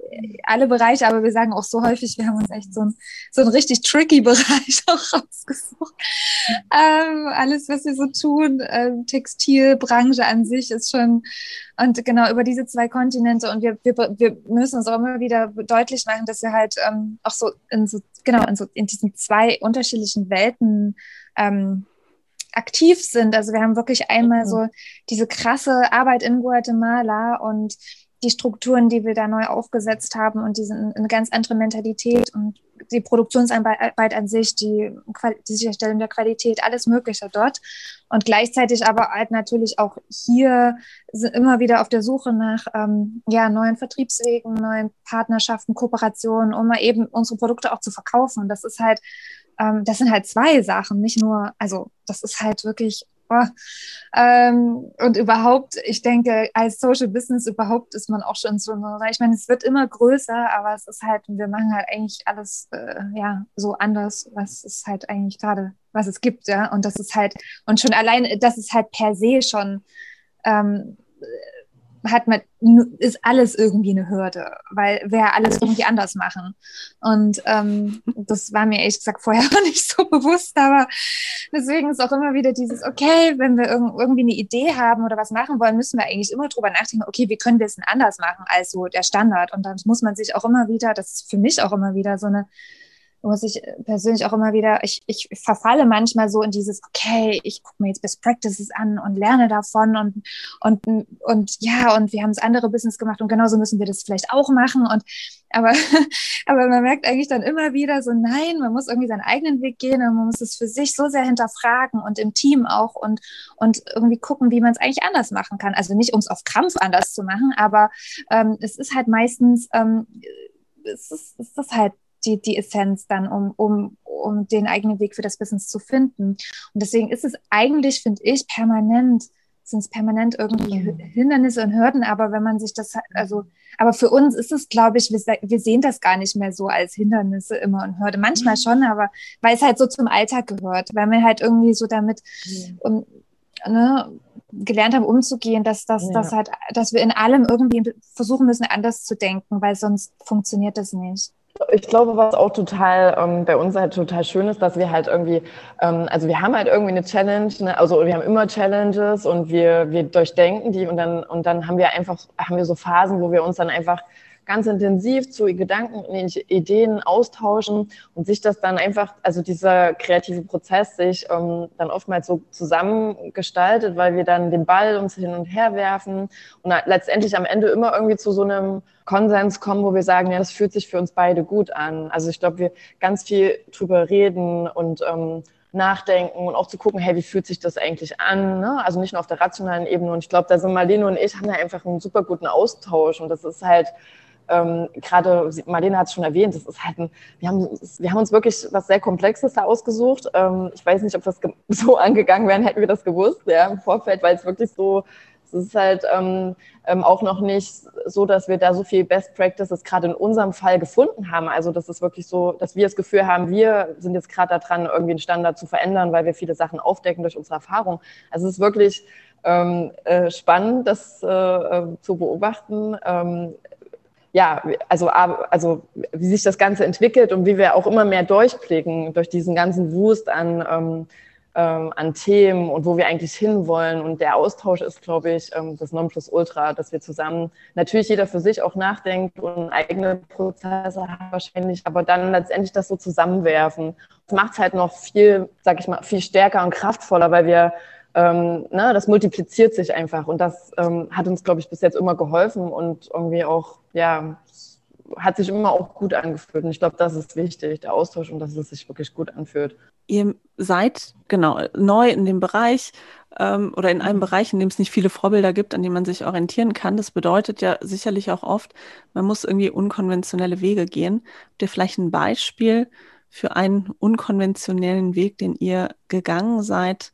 alle Bereiche, aber wir sagen auch so häufig, wir haben uns echt so ein, so ein richtig tricky Bereich auch rausgesucht. Ähm, alles, was wir so tun, ähm, Textilbranche an sich ist schon, und genau über diese zwei Kontinente und wir, wir, wir müssen uns auch immer wieder deutlich machen, dass wir halt ähm, auch so in so, genau, in so, in diesen zwei unterschiedlichen Welten ähm, aktiv sind. Also wir haben wirklich einmal mhm. so diese krasse Arbeit in Guatemala und die Strukturen, die wir da neu aufgesetzt haben und diese eine ganz andere Mentalität und die Produktionsarbeit an sich, die, die Sicherstellung der Qualität, alles Mögliche dort. Und gleichzeitig aber halt natürlich auch hier sind immer wieder auf der Suche nach ähm, ja, neuen Vertriebswegen, neuen Partnerschaften, Kooperationen, um mal eben unsere Produkte auch zu verkaufen. Und das ist halt, ähm, das sind halt zwei Sachen, nicht nur, also das ist halt wirklich. Ähm, und überhaupt, ich denke, als Social Business überhaupt ist man auch schon so, ich meine, es wird immer größer, aber es ist halt, wir machen halt eigentlich alles äh, ja so anders, was es halt eigentlich gerade, was es gibt, ja. Und das ist halt, und schon allein, das ist halt per se schon ähm, hat man, ist alles irgendwie eine Hürde, weil wir alles irgendwie anders machen. Und ähm, das war mir ehrlich gesagt vorher auch nicht so bewusst, aber deswegen ist auch immer wieder dieses, okay, wenn wir irgendwie eine Idee haben oder was machen wollen, müssen wir eigentlich immer drüber nachdenken, okay, wie können wir es denn anders machen als so der Standard? Und dann muss man sich auch immer wieder, das ist für mich auch immer wieder so eine muss ich persönlich auch immer wieder, ich, ich verfalle manchmal so in dieses, okay, ich gucke mir jetzt Best Practices an und lerne davon und, und, und ja, und wir haben das andere Business gemacht und genauso müssen wir das vielleicht auch machen. Und aber, aber man merkt eigentlich dann immer wieder so, nein, man muss irgendwie seinen eigenen Weg gehen und man muss es für sich so sehr hinterfragen und im Team auch und, und irgendwie gucken, wie man es eigentlich anders machen kann. Also nicht, um es auf Krampf anders zu machen, aber ähm, es ist halt meistens, ähm, es ist, es ist halt die, die Essenz dann, um, um, um den eigenen Weg für das Business zu finden. Und deswegen ist es eigentlich, finde ich, permanent, sind es permanent irgendwie mhm. Hindernisse und Hürden, aber wenn man sich das, also, aber für uns ist es, glaube ich, wir, wir sehen das gar nicht mehr so als Hindernisse immer und Hürde. Manchmal mhm. schon, aber weil es halt so zum Alltag gehört, weil wir halt irgendwie so damit, um, ne, gelernt haben, umzugehen, dass, dass, ja. dass, halt, dass wir in allem irgendwie versuchen müssen, anders zu denken, weil sonst funktioniert das nicht. Ich glaube, was auch total ähm, bei uns halt total schön ist, dass wir halt irgendwie, ähm, also wir haben halt irgendwie eine Challenge, ne? also wir haben immer Challenges und wir, wir durchdenken die und dann, und dann haben wir einfach, haben wir so Phasen, wo wir uns dann einfach ganz intensiv zu Gedanken, Ideen austauschen und sich das dann einfach, also dieser kreative Prozess sich ähm, dann oftmals so zusammengestaltet, weil wir dann den Ball uns hin und her werfen und letztendlich am Ende immer irgendwie zu so einem Konsens kommen, wo wir sagen, ja, das fühlt sich für uns beide gut an. Also ich glaube, wir ganz viel drüber reden und ähm, nachdenken und auch zu gucken, hey, wie fühlt sich das eigentlich an? Ne? Also nicht nur auf der rationalen Ebene. Und ich glaube, da sind Marlene und ich haben da einfach einen super guten Austausch. Und das ist halt ähm, gerade Marlene hat es schon erwähnt, das ist halt ein, wir haben, wir haben uns wirklich was sehr Komplexes da ausgesucht. Ähm, ich weiß nicht, ob das so angegangen wären, hätten wir das gewusst, ja, im Vorfeld, weil es wirklich so, es ist halt ähm, ähm, auch noch nicht so, dass wir da so viel Best Practices gerade in unserem Fall gefunden haben. Also das ist wirklich so, dass wir das Gefühl haben, wir sind jetzt gerade daran, irgendwie einen Standard zu verändern, weil wir viele Sachen aufdecken durch unsere Erfahrung. Also es ist wirklich ähm, äh, spannend, das äh, äh zu beobachten. Ähm, ja, also, also wie sich das Ganze entwickelt und wie wir auch immer mehr durchblicken durch diesen ganzen Wust an, ähm, ähm, an Themen und wo wir eigentlich hinwollen. Und der Austausch ist, glaube ich, ähm, das Nonplusultra, dass wir zusammen natürlich jeder für sich auch nachdenkt und eigene Prozesse hat wahrscheinlich, aber dann letztendlich das so zusammenwerfen. Das macht es halt noch viel, sag ich mal, viel stärker und kraftvoller, weil wir ähm, ne, das multipliziert sich einfach und das ähm, hat uns, glaube ich, bis jetzt immer geholfen und irgendwie auch, ja, hat sich immer auch gut angefühlt. Und ich glaube, das ist wichtig, der Austausch und dass es sich wirklich gut anfühlt. Ihr seid genau neu in dem Bereich ähm, oder in einem mhm. Bereich, in dem es nicht viele Vorbilder gibt, an denen man sich orientieren kann. Das bedeutet ja sicherlich auch oft, man muss irgendwie unkonventionelle Wege gehen. Habt ihr vielleicht ein Beispiel für einen unkonventionellen Weg, den ihr gegangen seid,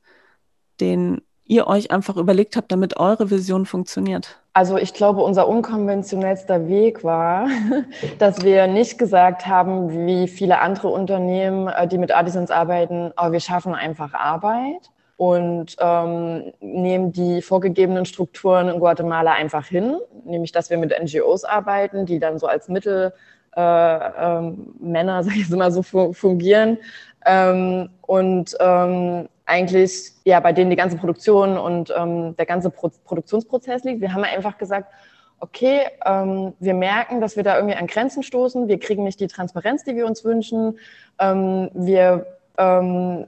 den ihr euch einfach überlegt habt, damit eure Vision funktioniert? Also ich glaube, unser unkonventionellster Weg war, dass wir nicht gesagt haben, wie viele andere Unternehmen, äh, die mit Artisans arbeiten, aber wir schaffen einfach Arbeit, und ähm, nehmen die vorgegebenen Strukturen in Guatemala einfach hin, nämlich dass wir mit NGOs arbeiten, die dann so als Mittelmänner, äh, ähm, sag ich mal so, fungieren. Ähm, und ähm, eigentlich ja bei denen die ganze Produktion und ähm, der ganze Pro Produktionsprozess liegt. Wir haben einfach gesagt, okay, ähm, wir merken, dass wir da irgendwie an Grenzen stoßen, wir kriegen nicht die Transparenz, die wir uns wünschen, ähm, wir ähm,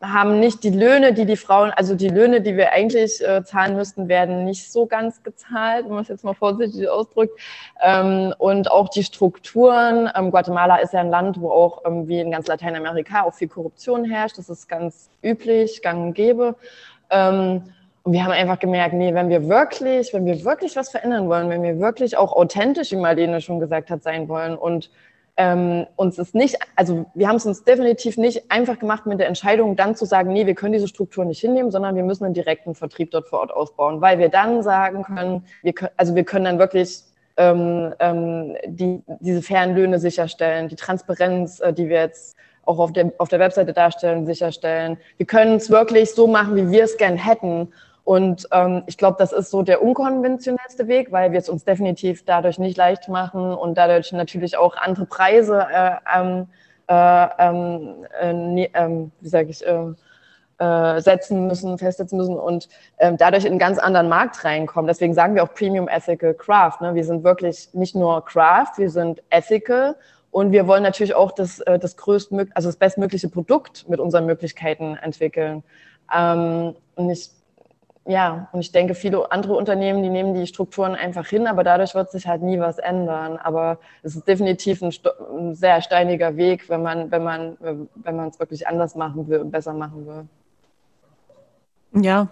haben nicht die Löhne, die die Frauen, also die Löhne, die wir eigentlich äh, zahlen müssten, werden nicht so ganz gezahlt, wenn man es jetzt mal vorsichtig ausdrückt. Ähm, und auch die Strukturen. Ähm, Guatemala ist ja ein Land, wo auch ähm, wie in ganz Lateinamerika auch viel Korruption herrscht. Das ist ganz üblich, gang und gäbe. Ähm, und wir haben einfach gemerkt, nee, wenn wir wirklich, wenn wir wirklich was verändern wollen, wenn wir wirklich auch authentisch, wie Marlene schon gesagt hat, sein wollen und ähm, uns ist nicht, also wir haben es uns definitiv nicht einfach gemacht mit der Entscheidung, dann zu sagen, nee, wir können diese Struktur nicht hinnehmen, sondern wir müssen einen direkten Vertrieb dort vor Ort aufbauen, weil wir dann sagen können, wir können also wir können dann wirklich ähm, ähm, die, diese fairen Löhne sicherstellen, die Transparenz, äh, die wir jetzt auch auf der, auf der Webseite darstellen, sicherstellen. Wir können es wirklich so machen, wie wir es gern hätten. Und ähm, ich glaube, das ist so der unkonventionellste Weg, weil wir es uns definitiv dadurch nicht leicht machen und dadurch natürlich auch andere Preise, äh, ähm, äh, ähm, äh, ne, ähm, wie sage ich, ähm, äh, setzen müssen, festsetzen müssen und ähm, dadurch in einen ganz anderen Markt reinkommen. Deswegen sagen wir auch Premium Ethical Craft. Ne? Wir sind wirklich nicht nur Craft, wir sind Ethical und wir wollen natürlich auch das, äh, das größtmögliche, also das bestmögliche Produkt mit unseren Möglichkeiten entwickeln. Ähm, und ich ja, und ich denke, viele andere Unternehmen, die nehmen die Strukturen einfach hin, aber dadurch wird sich halt nie was ändern. Aber es ist definitiv ein, ein sehr steiniger Weg, wenn man, wenn man, wenn es wirklich anders machen will und besser machen will. Ja,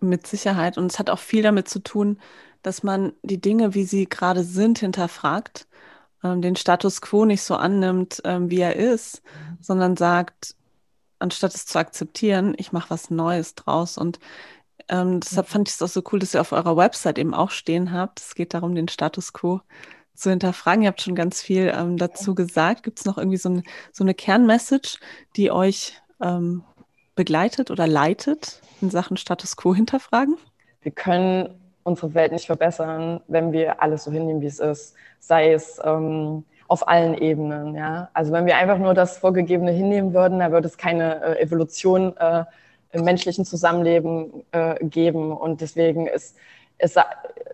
mit Sicherheit. Und es hat auch viel damit zu tun, dass man die Dinge, wie sie gerade sind, hinterfragt, ähm, den Status quo nicht so annimmt, ähm, wie er ist, sondern sagt, anstatt es zu akzeptieren, ich mache was Neues draus. Und ähm, deshalb fand ich es auch so cool, dass ihr auf eurer Website eben auch stehen habt. Es geht darum, den Status quo zu hinterfragen. Ihr habt schon ganz viel ähm, dazu gesagt. Gibt es noch irgendwie so, ein, so eine Kernmessage, die euch ähm, begleitet oder leitet in Sachen Status quo hinterfragen? Wir können unsere Welt nicht verbessern, wenn wir alles so hinnehmen, wie es ist. Sei es ähm, auf allen Ebenen. Ja? Also wenn wir einfach nur das Vorgegebene hinnehmen würden, dann würde es keine äh, Evolution äh, im menschlichen Zusammenleben äh, geben. Und deswegen ist, ist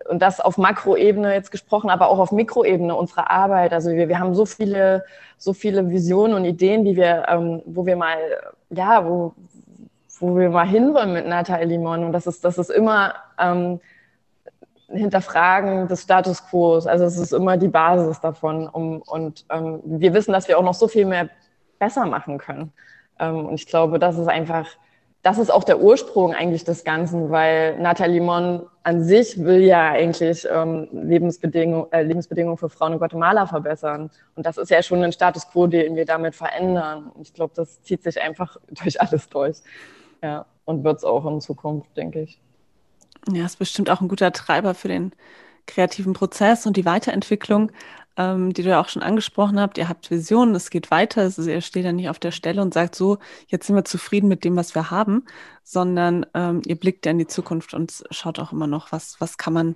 und das auf Makroebene jetzt gesprochen, aber auch auf Mikroebene unserer Arbeit. Also wir, wir haben so viele, so viele Visionen und Ideen, die wir, ähm, wo wir mal, ja, wo, wo wir mal hinwollen mit Nathalie Limon. Und das ist, das ist immer ähm, Hinterfragen des Status Quo. Also es ist immer die Basis davon. Um, und ähm, wir wissen, dass wir auch noch so viel mehr besser machen können. Ähm, und ich glaube, das ist einfach das ist auch der Ursprung eigentlich des Ganzen, weil Nathalie Mon an sich will ja eigentlich ähm, Lebensbedingungen, äh, Lebensbedingungen für Frauen in Guatemala verbessern. Und das ist ja schon ein Status quo, den wir damit verändern. Ich glaube, das zieht sich einfach durch alles durch. Ja, und wird es auch in Zukunft, denke ich. Ja, ist bestimmt auch ein guter Treiber für den kreativen Prozess und die Weiterentwicklung ähm, die du ja auch schon angesprochen habt. Ihr habt Visionen, es geht weiter. Also ihr steht ja nicht auf der Stelle und sagt so, jetzt sind wir zufrieden mit dem, was wir haben, sondern ähm, ihr blickt ja in die Zukunft und schaut auch immer noch, was, was kann man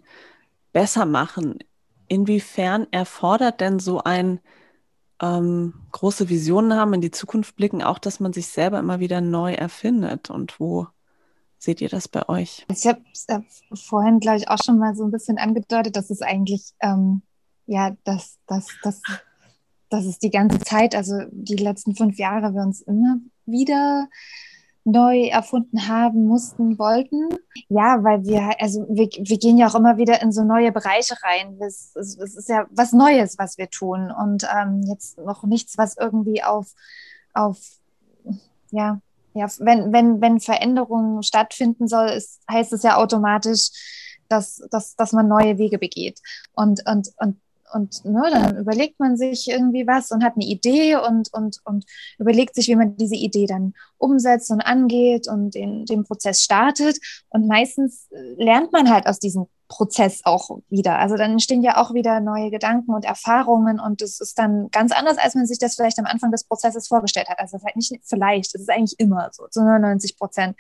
besser machen. Inwiefern erfordert denn so ein ähm, große Visionen haben, in die Zukunft blicken, auch dass man sich selber immer wieder neu erfindet und wo seht ihr das bei euch? Ich habe äh, vorhin, glaube ich, auch schon mal so ein bisschen angedeutet, dass es eigentlich ähm, ja, dass das, das, das ist die ganze Zeit, also die letzten fünf Jahre, wir uns immer wieder neu erfunden haben, mussten, wollten. Ja, weil wir, also wir, wir gehen ja auch immer wieder in so neue Bereiche rein. Es, es, es ist ja was Neues, was wir tun und ähm, jetzt noch nichts, was irgendwie auf, auf ja, ja, wenn, wenn, wenn Veränderungen stattfinden soll, ist, heißt es ja automatisch, dass, dass, dass man neue Wege begeht. Und, und, und und ne, dann überlegt man sich irgendwie was und hat eine Idee und, und, und überlegt sich, wie man diese Idee dann umsetzt und angeht und den, den Prozess startet. Und meistens lernt man halt aus diesen Prozess auch wieder. Also dann entstehen ja auch wieder neue Gedanken und Erfahrungen und es ist dann ganz anders, als man sich das vielleicht am Anfang des Prozesses vorgestellt hat. Also das ist halt nicht vielleicht, es ist eigentlich immer so, zu 99 Prozent.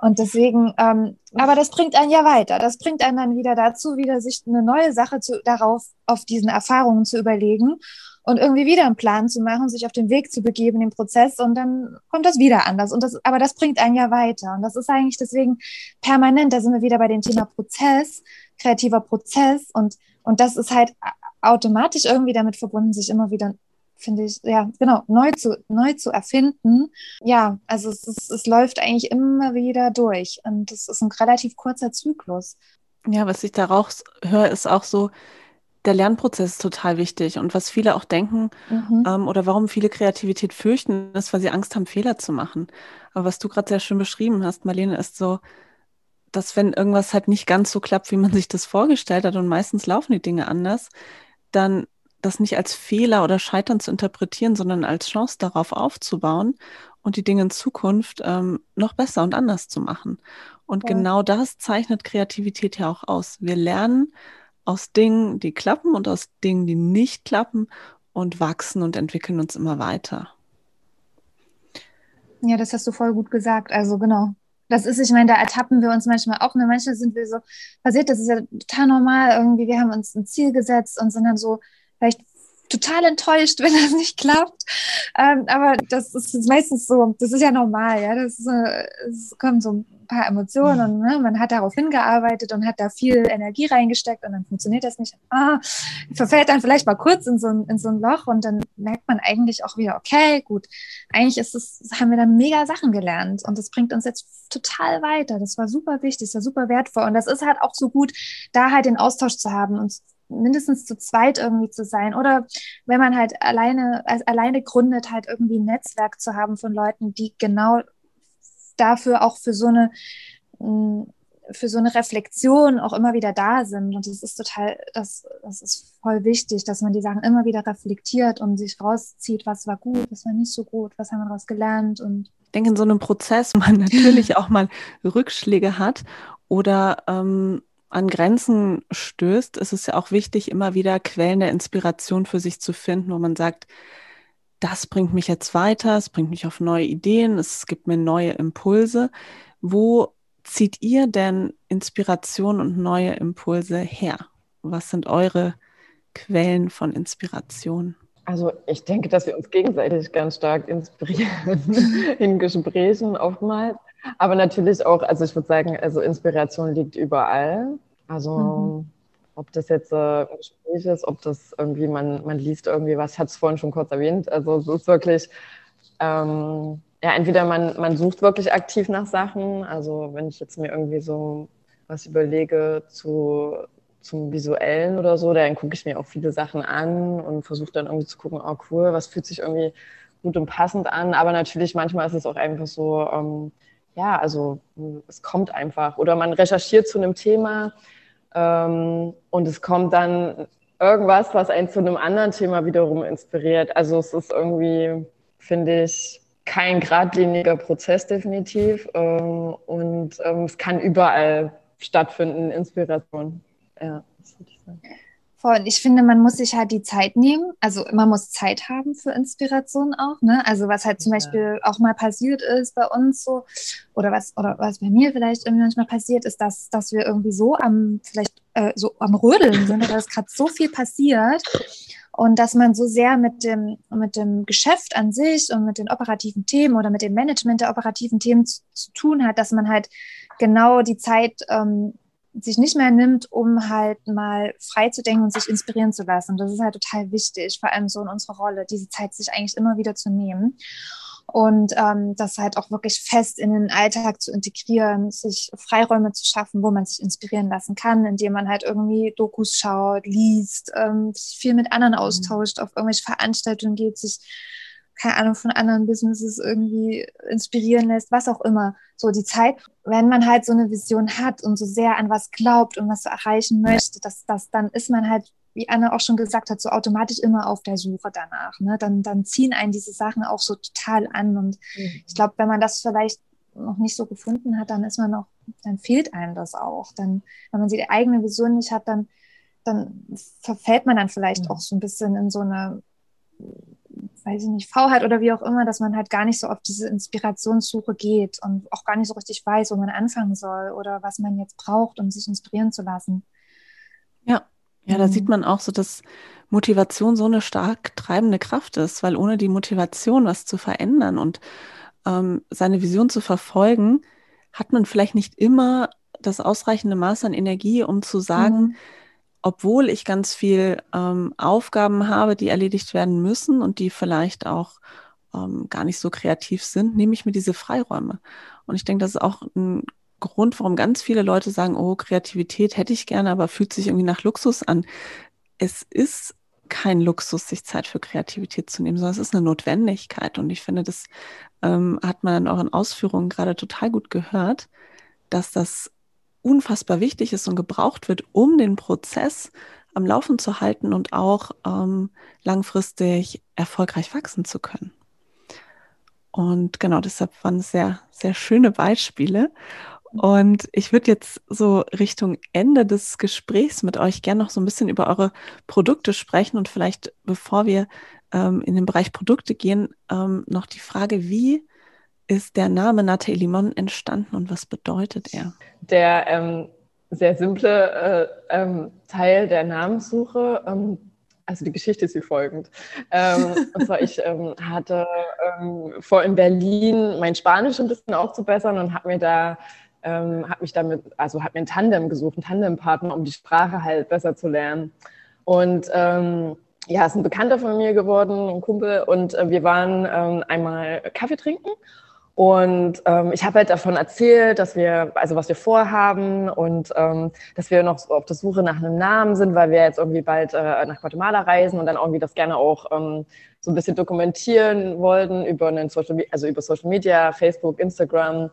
Und deswegen, ähm, aber das bringt einen ja weiter. Das bringt einen dann wieder dazu, wieder sich eine neue Sache zu, darauf, auf diesen Erfahrungen zu überlegen und irgendwie wieder einen Plan zu machen, sich auf den Weg zu begeben, den Prozess und dann kommt das wieder anders. Und das, aber das bringt einen ja weiter. Und das ist eigentlich deswegen permanent, da sind wir wieder bei dem Thema Prozess, kreativer Prozess und, und das ist halt automatisch irgendwie damit verbunden, sich immer wieder finde ich, ja, genau, neu zu, neu zu erfinden. Ja, also es, ist, es läuft eigentlich immer wieder durch und es ist ein relativ kurzer Zyklus. Ja, was ich daraus höre, ist auch so, der Lernprozess ist total wichtig. Und was viele auch denken mhm. ähm, oder warum viele Kreativität fürchten, ist, weil sie Angst haben, Fehler zu machen. Aber was du gerade sehr schön beschrieben hast, Marlene, ist so, dass wenn irgendwas halt nicht ganz so klappt, wie man sich das vorgestellt hat, und meistens laufen die Dinge anders, dann das nicht als Fehler oder Scheitern zu interpretieren, sondern als Chance darauf aufzubauen und die Dinge in Zukunft ähm, noch besser und anders zu machen. Und ja. genau das zeichnet Kreativität ja auch aus. Wir lernen aus Dingen, die klappen und aus Dingen, die nicht klappen und wachsen und entwickeln uns immer weiter. Ja, das hast du voll gut gesagt. Also genau. Das ist, ich meine, da ertappen wir uns manchmal auch. Ne? Manchmal sind wir so passiert, das ist ja total normal irgendwie. Wir haben uns ein Ziel gesetzt und sind dann so vielleicht total enttäuscht, wenn das nicht klappt. Ähm, aber das ist meistens so, das ist ja normal, ja. Das, ist, äh, es kommen so ein paar Emotionen und ne, man hat darauf hingearbeitet und hat da viel Energie reingesteckt und dann funktioniert das nicht. Ah, verfällt dann vielleicht mal kurz in so, ein, in so ein Loch und dann merkt man eigentlich auch wieder, okay, gut, eigentlich ist es, haben wir da mega Sachen gelernt und das bringt uns jetzt total weiter. Das war super wichtig, das war super wertvoll und das ist halt auch so gut, da halt den Austausch zu haben und mindestens zu zweit irgendwie zu sein oder wenn man halt alleine als alleine gründet halt irgendwie ein Netzwerk zu haben von Leuten, die genau dafür auch für so eine mm, für so eine Reflexion auch immer wieder da sind. Und das ist total, das, das ist voll wichtig, dass man die Sachen immer wieder reflektiert und sich rauszieht, was war gut, was war nicht so gut, was haben wir daraus gelernt. Und ich denke, in so einem Prozess man natürlich auch mal Rückschläge hat oder ähm, an Grenzen stößt, ist es ja auch wichtig, immer wieder Quellen der Inspiration für sich zu finden, wo man sagt, das bringt mich jetzt weiter, es bringt mich auf neue Ideen, es gibt mir neue Impulse. Wo zieht ihr denn Inspiration und neue Impulse her? Was sind eure Quellen von Inspiration? Also ich denke, dass wir uns gegenseitig ganz stark inspirieren in Gesprächen oftmals. Aber natürlich auch, also ich würde sagen, also Inspiration liegt überall. Also mhm. ob das jetzt äh, ein Gespräch ist, ob das irgendwie, man, man liest irgendwie was, ich hatte es vorhin schon kurz erwähnt. Also es ist wirklich, ähm, ja, entweder man, man sucht wirklich aktiv nach Sachen. Also wenn ich jetzt mir irgendwie so was überlege zu, zum Visuellen oder so, dann gucke ich mir auch viele Sachen an und versuche dann irgendwie zu gucken, oh cool, was fühlt sich irgendwie gut und passend an. Aber natürlich manchmal ist es auch einfach so, ähm, ja, also es kommt einfach. Oder man recherchiert zu einem Thema ähm, und es kommt dann irgendwas, was einen zu einem anderen Thema wiederum inspiriert. Also es ist irgendwie, finde ich, kein geradliniger Prozess definitiv. Ähm, und ähm, es kann überall stattfinden, Inspiration. Ja, das würde ich sagen. Voll. Ich finde, man muss sich halt die Zeit nehmen. Also man muss Zeit haben für Inspiration auch. Ne? Also was halt zum ja. Beispiel auch mal passiert ist bei uns so oder was oder was bei mir vielleicht irgendwie manchmal passiert ist, dass dass wir irgendwie so am vielleicht äh, so am Rödeln sind oder dass gerade so viel passiert und dass man so sehr mit dem mit dem Geschäft an sich und mit den operativen Themen oder mit dem Management der operativen Themen zu, zu tun hat, dass man halt genau die Zeit ähm, sich nicht mehr nimmt, um halt mal frei zu denken und sich inspirieren zu lassen. Das ist halt total wichtig, vor allem so in unserer Rolle, diese Zeit sich eigentlich immer wieder zu nehmen und ähm, das halt auch wirklich fest in den Alltag zu integrieren, sich Freiräume zu schaffen, wo man sich inspirieren lassen kann, indem man halt irgendwie Dokus schaut, liest, ähm, sich viel mit anderen mhm. austauscht, auf irgendwelche Veranstaltungen geht, sich keine Ahnung, von anderen Businesses irgendwie inspirieren lässt, was auch immer. So die Zeit, wenn man halt so eine Vision hat und so sehr an was glaubt und was erreichen möchte, dass das, dann ist man halt, wie Anne auch schon gesagt hat, so automatisch immer auf der Suche danach. Ne? Dann, dann ziehen einen diese Sachen auch so total an. Und mhm. ich glaube, wenn man das vielleicht noch nicht so gefunden hat, dann ist man noch, dann fehlt einem das auch. Dann, wenn man die eigene Vision nicht hat, dann, dann verfällt man dann vielleicht mhm. auch so ein bisschen in so eine, weiß ich nicht, Faulheit oder wie auch immer, dass man halt gar nicht so auf diese Inspirationssuche geht und auch gar nicht so richtig weiß, wo man anfangen soll oder was man jetzt braucht, um sich inspirieren zu lassen. Ja, ja, da mhm. sieht man auch so, dass Motivation so eine stark treibende Kraft ist, weil ohne die Motivation, was zu verändern und ähm, seine Vision zu verfolgen, hat man vielleicht nicht immer das ausreichende Maß an Energie, um zu sagen, mhm. Obwohl ich ganz viel ähm, Aufgaben habe, die erledigt werden müssen und die vielleicht auch ähm, gar nicht so kreativ sind, nehme ich mir diese Freiräume. Und ich denke, das ist auch ein Grund, warum ganz viele Leute sagen, oh, Kreativität hätte ich gerne, aber fühlt sich irgendwie nach Luxus an. Es ist kein Luxus, sich Zeit für Kreativität zu nehmen, sondern es ist eine Notwendigkeit. Und ich finde, das ähm, hat man in euren Ausführungen gerade total gut gehört, dass das unfassbar wichtig ist und gebraucht wird, um den Prozess am Laufen zu halten und auch ähm, langfristig erfolgreich wachsen zu können. Und genau deshalb waren es sehr, sehr schöne Beispiele. Und ich würde jetzt so Richtung Ende des Gesprächs mit euch gerne noch so ein bisschen über eure Produkte sprechen und vielleicht, bevor wir ähm, in den Bereich Produkte gehen, ähm, noch die Frage, wie ist der Name Nate Limon entstanden und was bedeutet er? Der ähm, sehr simple äh, ähm, Teil der Namenssuche ähm, also die Geschichte ist wie folgend. Ähm, und zwar, ich ähm, hatte ähm, vor in Berlin mein Spanisch ein bisschen aufzubessern und habe mir da ähm, habe mich damit, also habe mir ein Tandem gesucht, einen Tandempartner, um die Sprache halt besser zu lernen. Und ähm, ja, ist ein Bekannter von mir geworden, ein Kumpel, und äh, wir waren ähm, einmal Kaffee trinken. Und ähm, ich habe halt davon erzählt, dass wir, also was wir vorhaben und ähm, dass wir noch auf der Suche nach einem Namen sind, weil wir jetzt irgendwie bald äh, nach Guatemala reisen und dann irgendwie das gerne auch ähm, so ein bisschen dokumentieren wollten über einen Social, also über Social Media, Facebook, Instagram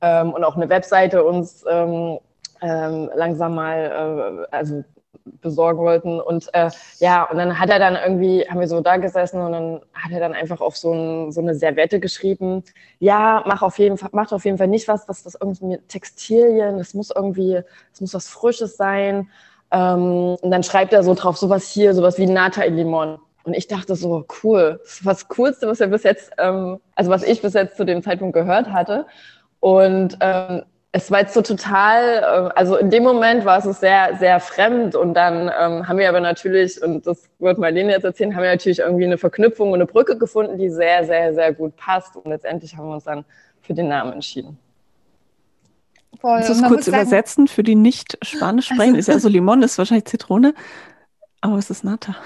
ähm, und auch eine Webseite uns ähm, ähm, langsam mal äh, also besorgen wollten. Und äh, ja, und dann hat er dann irgendwie, haben wir so da gesessen und dann hat er dann einfach auf so, ein, so eine Servette geschrieben, ja, mach auf jeden Fall, macht auf jeden Fall nicht was, was das irgendwie mit Textilien, das muss irgendwie, das muss was Frisches sein. Ähm, und dann schreibt er so drauf, sowas hier, sowas wie Nata Limon. Und ich dachte so, cool, das ist was Coolste, was wir bis jetzt, ähm, also was ich bis jetzt zu dem Zeitpunkt gehört hatte. Und ähm, es war jetzt so total, äh, also in dem Moment war es sehr, sehr fremd und dann ähm, haben wir aber natürlich, und das wird Marlene jetzt erzählen, haben wir natürlich irgendwie eine Verknüpfung und eine Brücke gefunden, die sehr, sehr, sehr gut passt und letztendlich haben wir uns dann für den Namen entschieden. Voll. Kannst du es kurz übersetzen für die nicht Spanisch sprechen? Also, ist ja so Limon, ist wahrscheinlich Zitrone, aber es ist Nata.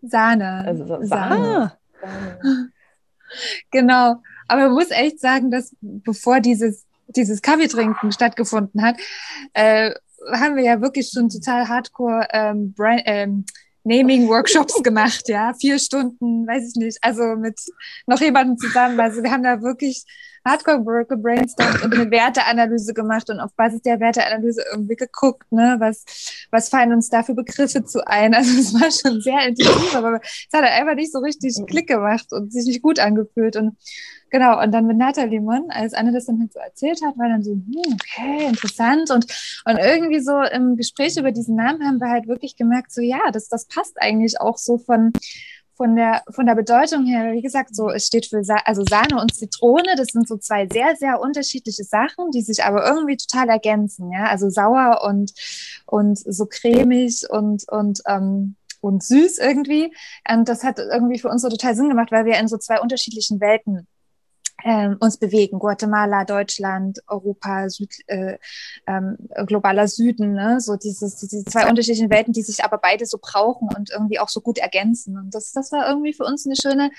Sahne. Also Sahne. Sahne. Sahne. Genau. Aber man muss echt sagen, dass bevor dieses, dieses Kaffeetrinken stattgefunden hat, äh, haben wir ja wirklich schon total hardcore ähm, Brand, ähm, Naming-Workshops gemacht, ja, vier Stunden, weiß ich nicht, also mit noch jemandem zusammen. Also wir haben da wirklich hardcore gebrainstormt und eine Werteanalyse gemacht und auf Basis der Werteanalyse irgendwie geguckt, ne, was, was fallen uns da für Begriffe zu ein. Also es war schon sehr intensiv, aber es hat einfach nicht so richtig Klick gemacht und sich nicht gut angefühlt. Und genau, und dann mit Nathalie Mon, als Anne das dann halt so erzählt hat, war dann so, hm, okay, interessant. Und, und irgendwie so im Gespräch über diesen Namen haben wir halt wirklich gemerkt, so ja, das, das passt eigentlich auch so von von der, von der Bedeutung her, wie gesagt, so, es steht für Sa also Sahne und Zitrone. Das sind so zwei sehr, sehr unterschiedliche Sachen, die sich aber irgendwie total ergänzen. Ja, also sauer und, und so cremig und, und, ähm, und süß irgendwie. Und das hat irgendwie für uns so total Sinn gemacht, weil wir in so zwei unterschiedlichen Welten ähm, uns bewegen. Guatemala, Deutschland, Europa, Süd, äh, ähm, globaler Süden, ne? so dieses, diese zwei unterschiedlichen Welten, die sich aber beide so brauchen und irgendwie auch so gut ergänzen. Und das, das war irgendwie für uns eine schöne,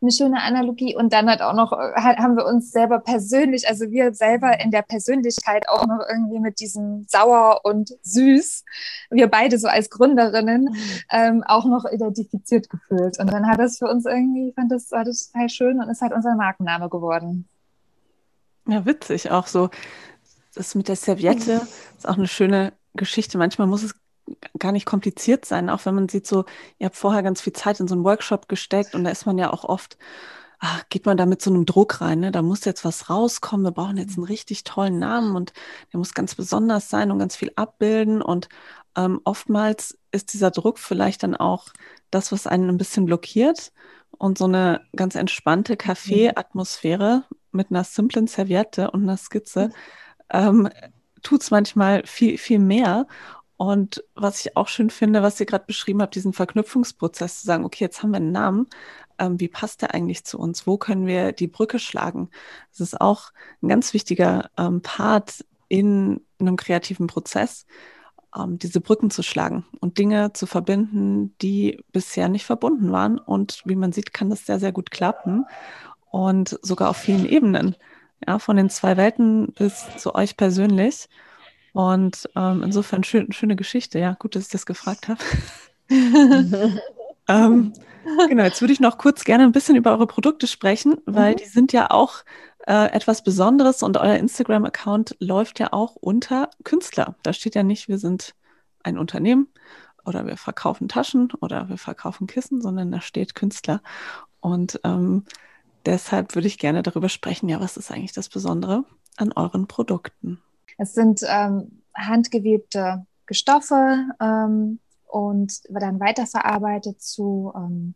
eine schöne Analogie. Und dann hat auch noch, haben wir uns selber persönlich, also wir selber in der Persönlichkeit auch noch irgendwie mit diesem sauer und süß, wir beide so als Gründerinnen, mhm. ähm, auch noch identifiziert gefühlt. Und dann hat das für uns irgendwie, fand das, war das total schön und es hat unser Markenname geworden. Ja, witzig auch so. Das mit der Serviette ist auch eine schöne Geschichte. Manchmal muss es gar nicht kompliziert sein, auch wenn man sieht so, ihr habt vorher ganz viel Zeit in so einen Workshop gesteckt und da ist man ja auch oft ach, geht man da mit so einem Druck rein, ne? da muss jetzt was rauskommen, wir brauchen jetzt einen richtig tollen Namen und der muss ganz besonders sein und ganz viel abbilden und ähm, oftmals ist dieser Druck vielleicht dann auch das, was einen ein bisschen blockiert und so eine ganz entspannte Kaffeeatmosphäre mit einer simplen Serviette und einer Skizze ähm, tut es manchmal viel, viel mehr. Und was ich auch schön finde, was ihr gerade beschrieben habt, diesen Verknüpfungsprozess zu sagen, okay, jetzt haben wir einen Namen, ähm, wie passt der eigentlich zu uns? Wo können wir die Brücke schlagen? Das ist auch ein ganz wichtiger ähm, Part in einem kreativen Prozess, ähm, diese Brücken zu schlagen und Dinge zu verbinden, die bisher nicht verbunden waren. Und wie man sieht, kann das sehr, sehr gut klappen und sogar auf vielen Ebenen. Ja, von den zwei Welten bis zu euch persönlich. Und ähm, insofern schön, schöne Geschichte. Ja, gut, dass ich das gefragt habe. ähm, genau, jetzt würde ich noch kurz gerne ein bisschen über eure Produkte sprechen, weil mhm. die sind ja auch äh, etwas Besonderes und euer Instagram-Account läuft ja auch unter Künstler. Da steht ja nicht, wir sind ein Unternehmen oder wir verkaufen Taschen oder wir verkaufen Kissen, sondern da steht Künstler. Und ähm, deshalb würde ich gerne darüber sprechen, ja, was ist eigentlich das Besondere an euren Produkten? Es sind ähm, handgewebte Stoffe ähm, und dann weiterverarbeitet zu ähm,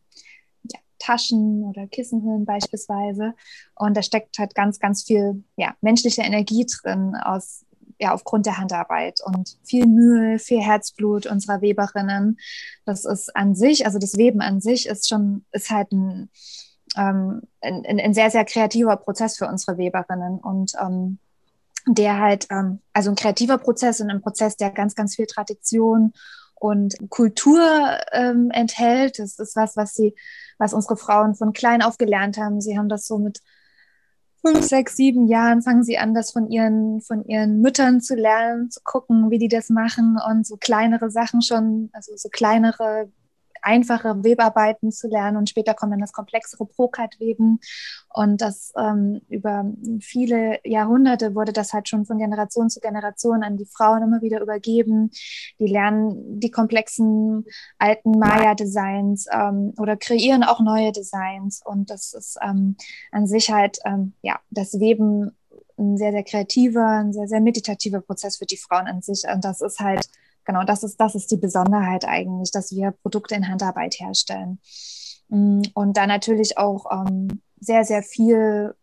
Taschen oder Kissenhüllen beispielsweise. Und da steckt halt ganz, ganz viel ja, menschliche Energie drin aus ja, aufgrund der Handarbeit und viel Mühe, viel Herzblut unserer Weberinnen. Das ist an sich, also das Weben an sich ist schon, ist halt ein, ähm, ein, ein, sehr, sehr kreativer Prozess für unsere Weberinnen und ähm, der halt, ähm, also ein kreativer Prozess und ein Prozess, der ganz, ganz viel Tradition und Kultur ähm, enthält. Das ist was, was sie, was unsere Frauen von klein auf gelernt haben. Sie haben das so mit fünf, sechs, sieben Jahren fangen sie an, das von ihren, von ihren Müttern zu lernen, zu gucken, wie die das machen und so kleinere Sachen schon, also so kleinere einfache Webarbeiten zu lernen und später kommt dann das komplexere Prokat-Weben und das ähm, über viele Jahrhunderte wurde das halt schon von Generation zu Generation an die Frauen immer wieder übergeben. Die lernen die komplexen alten Maya-Designs ähm, oder kreieren auch neue Designs und das ist ähm, an sich halt ähm, ja das Weben ein sehr, sehr kreativer, ein sehr, sehr meditativer Prozess für die Frauen an sich. Und das ist halt genau, das ist, das ist die Besonderheit eigentlich, dass wir Produkte in Handarbeit herstellen. Mm, und da natürlich auch ähm, sehr, sehr viel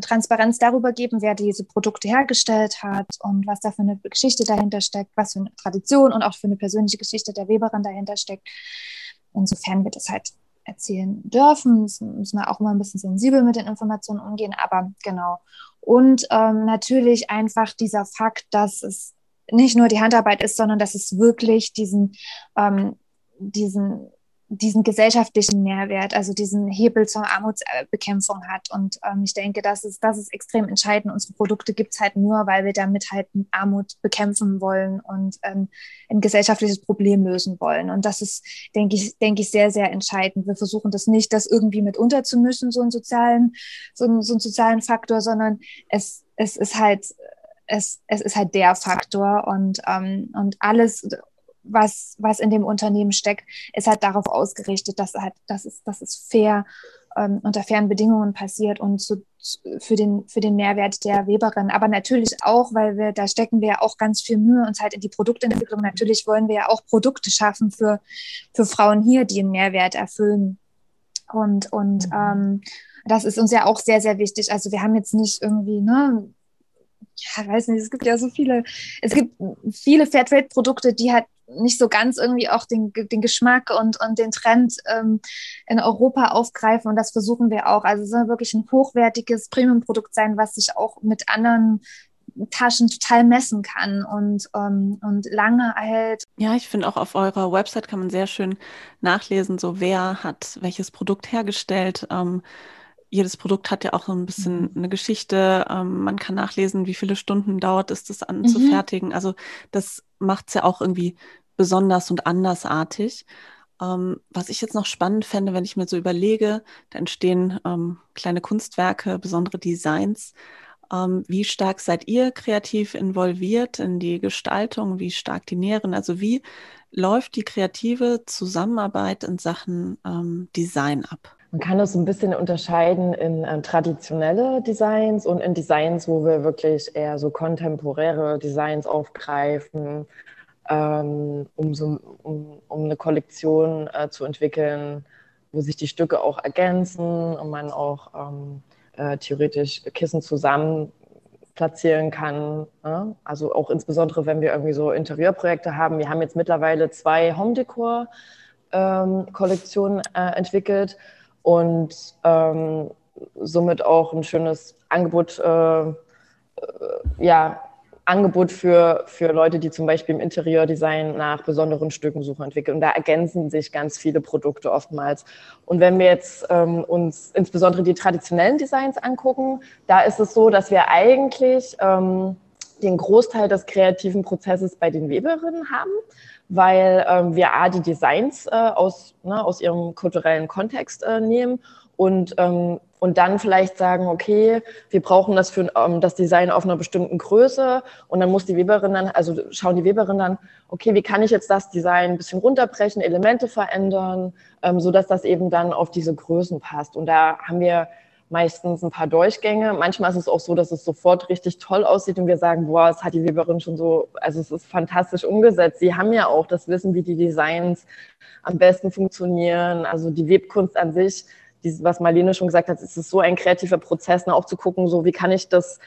Transparenz darüber geben, wer diese Produkte hergestellt hat und was da für eine Geschichte dahinter steckt, was für eine Tradition und auch für eine persönliche Geschichte der Weberin dahinter steckt. Insofern wir das halt erzählen dürfen, müssen wir auch immer ein bisschen sensibel mit den Informationen umgehen, aber genau. Und ähm, natürlich einfach dieser Fakt, dass es nicht nur die Handarbeit ist, sondern dass es wirklich diesen, ähm, diesen, diesen gesellschaftlichen Mehrwert, also diesen Hebel zur Armutsbekämpfung hat. Und ähm, ich denke, das ist, das ist extrem entscheidend. Unsere Produkte gibt es halt nur, weil wir damit halt Armut bekämpfen wollen und ähm, ein gesellschaftliches Problem lösen wollen. Und das ist, denke ich, denke ich, sehr, sehr entscheidend. Wir versuchen das nicht, das irgendwie mit unterzumischen, so einen sozialen, so einen, so einen sozialen Faktor, sondern es, es ist halt es, es ist halt der Faktor und, ähm, und alles, was, was in dem Unternehmen steckt, ist halt darauf ausgerichtet, dass halt, dass es, dass es fair ähm, unter fairen Bedingungen passiert und zu, für, den, für den Mehrwert der Weberin. Aber natürlich auch, weil wir, da stecken wir ja auch ganz viel Mühe uns halt in die Produktentwicklung. Natürlich wollen wir ja auch Produkte schaffen für, für Frauen hier, die einen Mehrwert erfüllen. Und, und mhm. ähm, das ist uns ja auch sehr, sehr wichtig. Also wir haben jetzt nicht irgendwie, ne, ja, weiß nicht, es gibt ja so viele, es gibt viele Fairtrade-Produkte, die halt nicht so ganz irgendwie auch den, den Geschmack und, und den Trend ähm, in Europa aufgreifen und das versuchen wir auch. Also es soll wirklich ein hochwertiges Premium-Produkt sein, was sich auch mit anderen Taschen total messen kann und, ähm, und lange erhält. Ja, ich finde auch auf eurer Website kann man sehr schön nachlesen, so wer hat welches Produkt hergestellt. Ähm, jedes Produkt hat ja auch so ein bisschen mhm. eine Geschichte. Ähm, man kann nachlesen, wie viele Stunden dauert es, das anzufertigen. Mhm. Also das macht es ja auch irgendwie besonders und andersartig. Ähm, was ich jetzt noch spannend fände, wenn ich mir so überlege, da entstehen ähm, kleine Kunstwerke, besondere Designs. Ähm, wie stark seid ihr kreativ involviert in die Gestaltung? Wie stark die Nähren? Also wie läuft die kreative Zusammenarbeit in Sachen ähm, Design ab? Man kann das so ein bisschen unterscheiden in äh, traditionelle Designs und in Designs, wo wir wirklich eher so kontemporäre Designs aufgreifen, ähm, um, so, um, um eine Kollektion äh, zu entwickeln, wo sich die Stücke auch ergänzen und man auch ähm, äh, theoretisch Kissen zusammen platzieren kann. Ne? Also auch insbesondere, wenn wir irgendwie so Interieurprojekte haben. Wir haben jetzt mittlerweile zwei Home Decor ähm, äh, entwickelt und ähm, somit auch ein schönes Angebot, äh, äh, ja, Angebot für, für Leute, die zum Beispiel im Interieurdesign nach besonderen Stücken suchen, entwickeln. Und da ergänzen sich ganz viele Produkte oftmals. Und wenn wir jetzt ähm, uns insbesondere die traditionellen Designs angucken, da ist es so, dass wir eigentlich ähm, den Großteil des kreativen Prozesses bei den Weberinnen haben, weil ähm, wir A, die Designs äh, aus, ne, aus ihrem kulturellen Kontext äh, nehmen und ähm, und dann vielleicht sagen, okay, wir brauchen das für ähm, das Design auf einer bestimmten Größe und dann muss die Weberin dann, also schauen die Weberin dann, okay, wie kann ich jetzt das Design ein bisschen runterbrechen, Elemente verändern, ähm, so dass das eben dann auf diese Größen passt. Und da haben wir meistens ein paar Durchgänge. Manchmal ist es auch so, dass es sofort richtig toll aussieht und wir sagen, boah, es hat die Weberin schon so, also es ist fantastisch umgesetzt. Sie haben ja auch das Wissen, wie die Designs am besten funktionieren. Also die Webkunst an sich dieses, was Marlene schon gesagt hat, es ist so ein kreativer Prozess, ne, auch zu gucken, so wie kann ich das,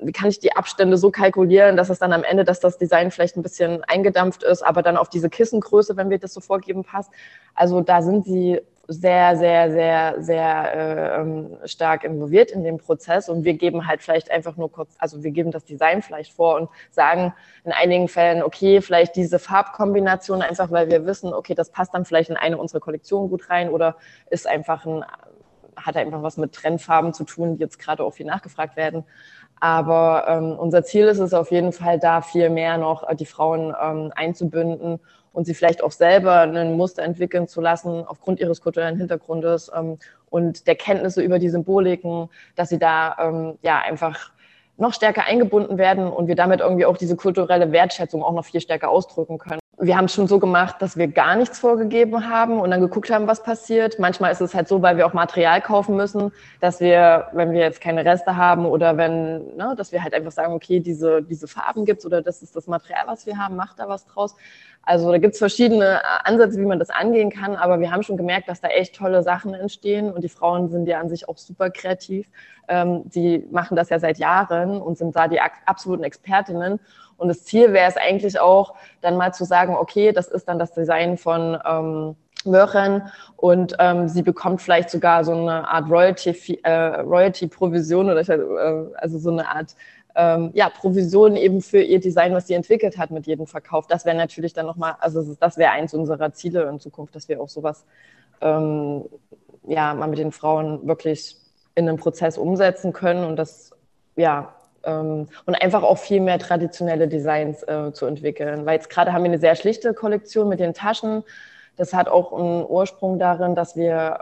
wie kann ich die Abstände so kalkulieren, dass es dann am Ende, dass das Design vielleicht ein bisschen eingedampft ist, aber dann auf diese Kissengröße, wenn wir das so vorgeben, passt. Also da sind sie sehr, sehr, sehr, sehr äh, ähm, stark involviert in den Prozess und wir geben halt vielleicht einfach nur kurz, also wir geben das Design vielleicht vor und sagen in einigen Fällen, okay, vielleicht diese Farbkombination einfach, weil wir wissen, okay, das passt dann vielleicht in eine unserer Kollektionen gut rein oder ist einfach ein, hat einfach was mit Trendfarben zu tun, die jetzt gerade auch viel nachgefragt werden. Aber ähm, unser Ziel ist es auf jeden Fall, da viel mehr noch die Frauen ähm, einzubinden und sie vielleicht auch selber ein Muster entwickeln zu lassen aufgrund ihres kulturellen Hintergrundes ähm, und der Kenntnisse über die Symboliken, dass sie da ähm, ja einfach noch stärker eingebunden werden und wir damit irgendwie auch diese kulturelle Wertschätzung auch noch viel stärker ausdrücken können. Wir haben es schon so gemacht, dass wir gar nichts vorgegeben haben und dann geguckt haben, was passiert. Manchmal ist es halt so, weil wir auch Material kaufen müssen, dass wir, wenn wir jetzt keine Reste haben oder wenn, ne, dass wir halt einfach sagen, okay, diese, diese Farben gibt's oder das ist das Material, was wir haben, macht da was draus. Also da gibt es verschiedene äh, Ansätze, wie man das angehen kann, aber wir haben schon gemerkt, dass da echt tolle Sachen entstehen und die Frauen sind ja an sich auch super kreativ. Ähm, die machen das ja seit Jahren und sind da die absoluten Expertinnen. Und das Ziel wäre es eigentlich auch, dann mal zu sagen, okay, das ist dann das Design von ähm, Möhren und ähm, sie bekommt vielleicht sogar so eine Art Royalty, äh, Royalty oder ich, äh, also so eine Art ähm, ja, Provision eben für ihr Design, was sie entwickelt hat mit jedem Verkauf. Das wäre natürlich dann nochmal, also das wäre eins unserer Ziele in Zukunft, dass wir auch sowas ähm, ja mal mit den Frauen wirklich in einem Prozess umsetzen können und das ja ähm, und einfach auch viel mehr traditionelle Designs äh, zu entwickeln. Weil jetzt gerade haben wir eine sehr schlichte Kollektion mit den Taschen. Das hat auch einen Ursprung darin, dass wir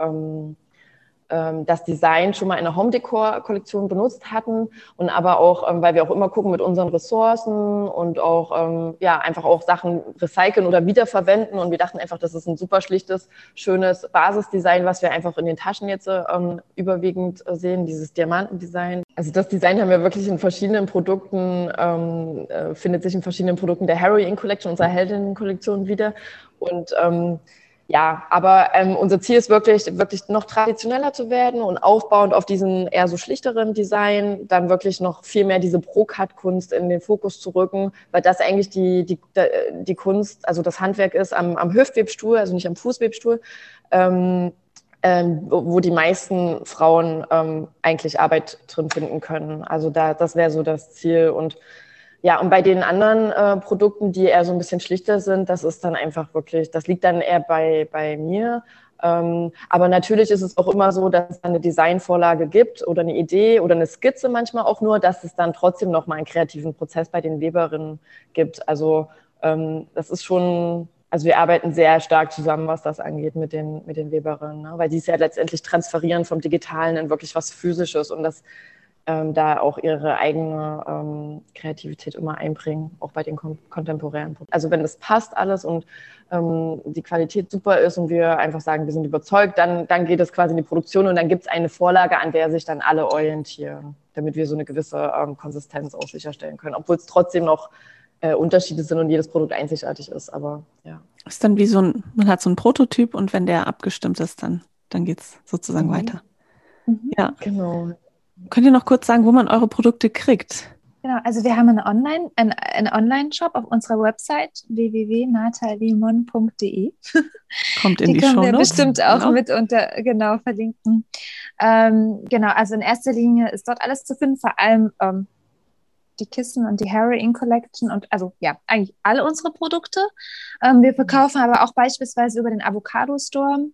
ähm, das Design schon mal in der Home-Decor-Kollektion benutzt hatten und aber auch, ähm, weil wir auch immer gucken mit unseren Ressourcen und auch, ähm, ja, einfach auch Sachen recyceln oder wiederverwenden und wir dachten einfach, das ist ein super schlichtes, schönes Basisdesign, was wir einfach in den Taschen jetzt ähm, überwiegend sehen, dieses Diamantendesign. Also das Design haben wir wirklich in verschiedenen Produkten, ähm, äh, findet sich in verschiedenen Produkten der Heroin Collection, unserer Heldinnen-Kollektion wieder und ähm, ja, aber ähm, unser Ziel ist wirklich, wirklich noch traditioneller zu werden und aufbauend auf diesen eher so schlichteren Design, dann wirklich noch viel mehr diese Pro-Cut-Kunst in den Fokus zu rücken, weil das eigentlich die, die, die Kunst, also das Handwerk ist am, am Hüftwebstuhl, also nicht am Fußwebstuhl, ähm, ähm, wo die meisten Frauen ähm, eigentlich Arbeit drin finden können. Also da, das wäre so das Ziel und ja, und bei den anderen äh, Produkten, die eher so ein bisschen schlichter sind, das ist dann einfach wirklich, das liegt dann eher bei, bei mir. Ähm, aber natürlich ist es auch immer so, dass es eine Designvorlage gibt oder eine Idee oder eine Skizze manchmal auch nur, dass es dann trotzdem noch mal einen kreativen Prozess bei den Weberinnen gibt. Also ähm, das ist schon, also wir arbeiten sehr stark zusammen, was das angeht mit den, mit den Weberinnen, ne? weil die es ja letztendlich transferieren vom Digitalen in wirklich was Physisches und das ähm, da auch ihre eigene ähm, Kreativität immer einbringen, auch bei den kon kontemporären Produkten. Also wenn das passt alles und ähm, die Qualität super ist und wir einfach sagen, wir sind überzeugt, dann, dann geht es quasi in die Produktion und dann gibt es eine Vorlage, an der sich dann alle orientieren, damit wir so eine gewisse ähm, Konsistenz auch sicherstellen können, obwohl es trotzdem noch äh, Unterschiede sind und jedes Produkt einzigartig ist. Aber ja. Ist dann wie so ein, man hat so einen Prototyp und wenn der abgestimmt ist, dann, dann geht es sozusagen mhm. weiter. Mhm. Ja. Genau. Könnt ihr noch kurz sagen, wo man eure Produkte kriegt? Genau, also wir haben einen Online, einen, einen Online-Shop auf unserer Website www.natalimon.de. Kommt in die, die Show wir bestimmt auch genau. mit unter genau verlinken. Ähm, genau, also in erster Linie ist dort alles zu finden, vor allem ähm, die Kissen und die Heroin Collection und also ja, eigentlich alle unsere Produkte. Ähm, wir verkaufen aber auch beispielsweise über den Avocado Store.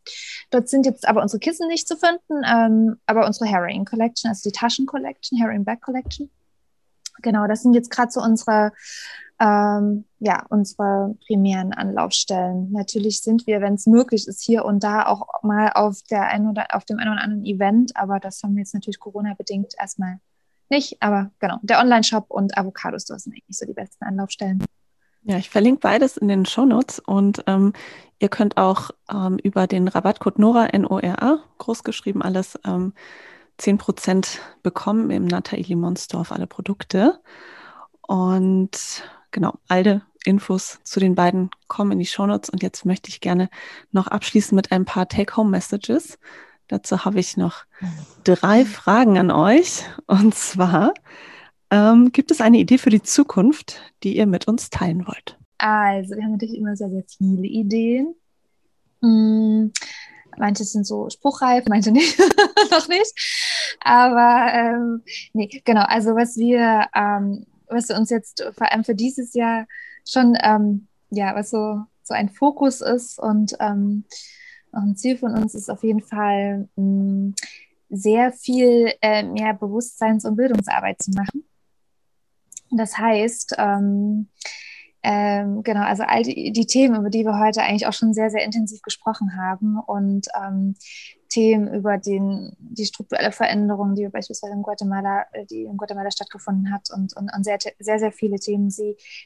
Dort sind jetzt aber unsere Kissen nicht zu finden, ähm, aber unsere Heroin Collection, also die Taschen Collection, Heroin Bag Collection. Genau, das sind jetzt gerade so unsere ähm, ja, unsere primären Anlaufstellen. Natürlich sind wir, wenn es möglich ist, hier und da auch mal auf der ein oder auf dem einen oder anderen Event, aber das haben wir jetzt natürlich Corona-bedingt erstmal nicht, aber genau, der Online-Shop und Avocado Store sind eigentlich so die besten Anlaufstellen. Ja, ich verlinke beides in den Shownotes und ähm, ihr könnt auch ähm, über den Rabattcode NORA, N-O-R-A, großgeschrieben alles, ähm, 10% bekommen im Nataili Limon Store auf alle Produkte. Und genau, alle Infos zu den beiden kommen in die Shownotes. Und jetzt möchte ich gerne noch abschließen mit ein paar Take-Home-Messages. Dazu habe ich noch drei Fragen an euch. Und zwar, ähm, gibt es eine Idee für die Zukunft, die ihr mit uns teilen wollt? Also, wir haben natürlich immer sehr, sehr viele Ideen. Hm, manche sind so spruchreif, manche nicht, noch nicht. Aber ähm, nee, genau, also was wir, ähm, was uns jetzt vor allem für dieses Jahr schon, ähm, ja, was so, so ein Fokus ist und ähm, ein Ziel von uns ist auf jeden Fall, mm, sehr viel äh, mehr Bewusstseins- und Bildungsarbeit zu machen. Das heißt, ähm, ähm, genau, also all die, die, Themen, über die wir heute eigentlich auch schon sehr, sehr intensiv gesprochen haben und ähm, Themen über den, die strukturelle Veränderung, die beispielsweise in Guatemala, äh, die in Guatemala stattgefunden hat und, und, und sehr, sehr, sehr viele Themen,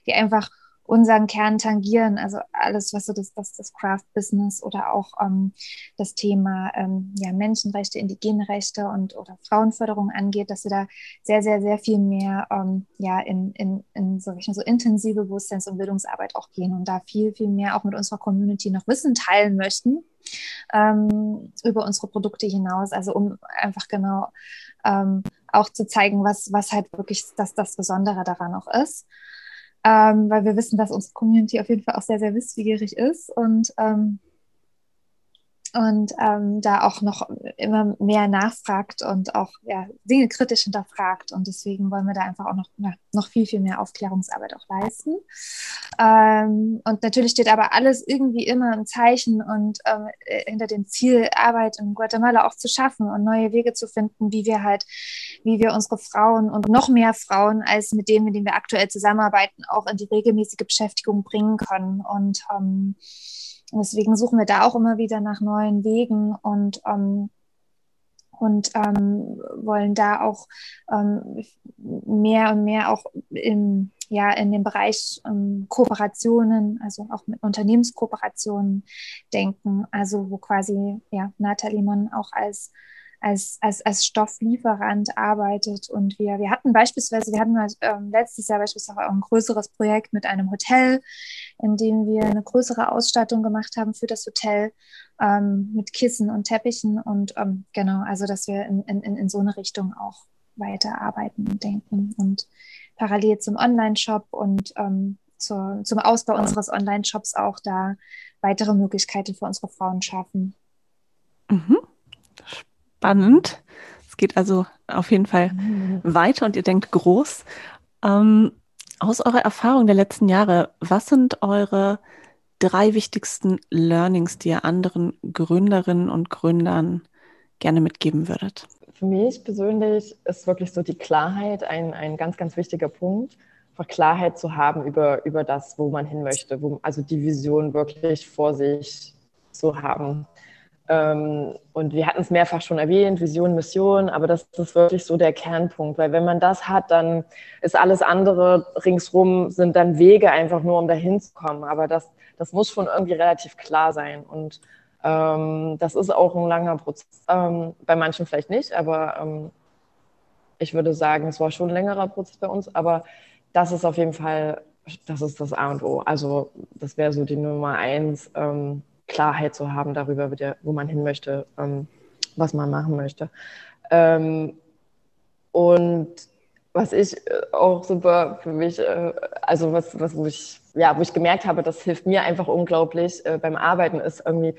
die einfach unseren Kern tangieren, also alles, was so das, das, das Craft-Business oder auch ähm, das Thema ähm, ja, Menschenrechte, indigene Rechte und oder Frauenförderung angeht, dass wir da sehr, sehr, sehr viel mehr ähm, ja, in, in, in so, so intensive Bewusstseins- und Bildungsarbeit auch gehen und da viel, viel mehr auch mit unserer Community noch Wissen teilen möchten ähm, über unsere Produkte hinaus, also um einfach genau ähm, auch zu zeigen, was, was halt wirklich das, das Besondere daran auch ist ähm, weil wir wissen, dass unsere Community auf jeden Fall auch sehr, sehr wissbegierig ist und ähm, und ähm, da auch noch immer mehr nachfragt und auch ja, Dinge kritisch hinterfragt. Und deswegen wollen wir da einfach auch noch, ja, noch viel, viel mehr Aufklärungsarbeit auch leisten. Ähm, und natürlich steht aber alles irgendwie immer im Zeichen und ähm, hinter dem Ziel, Arbeit in Guatemala auch zu schaffen und neue Wege zu finden, wie wir halt, wie wir unsere Frauen und noch mehr Frauen als mit denen, mit denen wir aktuell zusammenarbeiten, auch in die regelmäßige Beschäftigung bringen können. Und ähm, deswegen suchen wir da auch immer wieder nach neuen Wegen und ähm, und ähm, wollen da auch ähm, mehr und mehr auch in, ja, in dem Bereich ähm, Kooperationen, also auch mit Unternehmenskooperationen denken, also wo quasi ja, Nathalie Mann auch als als, als, als Stofflieferant arbeitet. Und wir, wir hatten beispielsweise, wir hatten ähm, letztes Jahr beispielsweise auch ein größeres Projekt mit einem Hotel, in dem wir eine größere Ausstattung gemacht haben für das Hotel ähm, mit Kissen und Teppichen. Und ähm, genau, also dass wir in, in, in so eine Richtung auch weiter arbeiten und denken. Und parallel zum Online-Shop und ähm, zur, zum Ausbau unseres Online-Shops auch da weitere Möglichkeiten für unsere Frauen schaffen. Mhm spannend. Es geht also auf jeden Fall mhm. weiter und ihr denkt groß. Ähm, aus eurer Erfahrung der letzten Jahre, was sind eure drei wichtigsten Learnings, die ihr anderen Gründerinnen und Gründern gerne mitgeben würdet? Für mich persönlich ist wirklich so die Klarheit ein, ein ganz, ganz wichtiger Punkt. Einfach Klarheit zu haben über, über das, wo man hin möchte, wo, also die Vision wirklich vor sich zu haben und wir hatten es mehrfach schon erwähnt, Vision, Mission, aber das ist wirklich so der Kernpunkt, weil wenn man das hat, dann ist alles andere ringsrum, sind dann Wege einfach nur, um dahin zu kommen. Aber das, das muss schon irgendwie relativ klar sein. Und ähm, das ist auch ein langer Prozess. Ähm, bei manchen vielleicht nicht, aber ähm, ich würde sagen, es war schon ein längerer Prozess bei uns. Aber das ist auf jeden Fall, das ist das A und O. Also das wäre so die Nummer eins ähm, Klarheit zu haben darüber, wo man hin möchte, ähm, was man machen möchte. Ähm, und was ich äh, auch super für mich, äh, also was, was ich, ja, wo ich gemerkt habe, das hilft mir einfach unglaublich äh, beim Arbeiten, ist irgendwie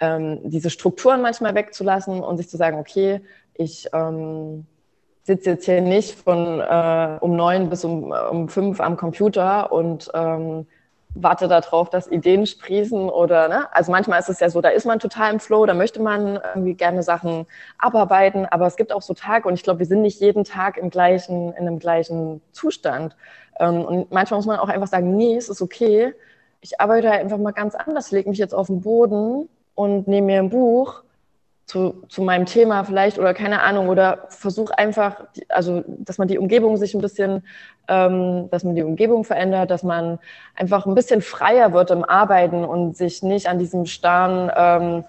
ähm, diese Strukturen manchmal wegzulassen und sich zu sagen, okay, ich sitze jetzt hier nicht von äh, um neun bis um, um fünf am Computer und ähm, warte darauf, dass Ideen sprießen oder, ne? Also manchmal ist es ja so, da ist man total im Flow, da möchte man irgendwie gerne Sachen abarbeiten, aber es gibt auch so Tage und ich glaube, wir sind nicht jeden Tag im gleichen, in einem gleichen Zustand. Ähm, und manchmal muss man auch einfach sagen, nee, es ist okay. Ich arbeite einfach mal ganz anders, lege mich jetzt auf den Boden und nehme mir ein Buch zu, zu meinem Thema vielleicht oder keine Ahnung oder versuche einfach, also dass man die Umgebung sich ein bisschen, ähm, dass man die Umgebung verändert, dass man einfach ein bisschen freier wird im Arbeiten und sich nicht an diesem starren, ähm,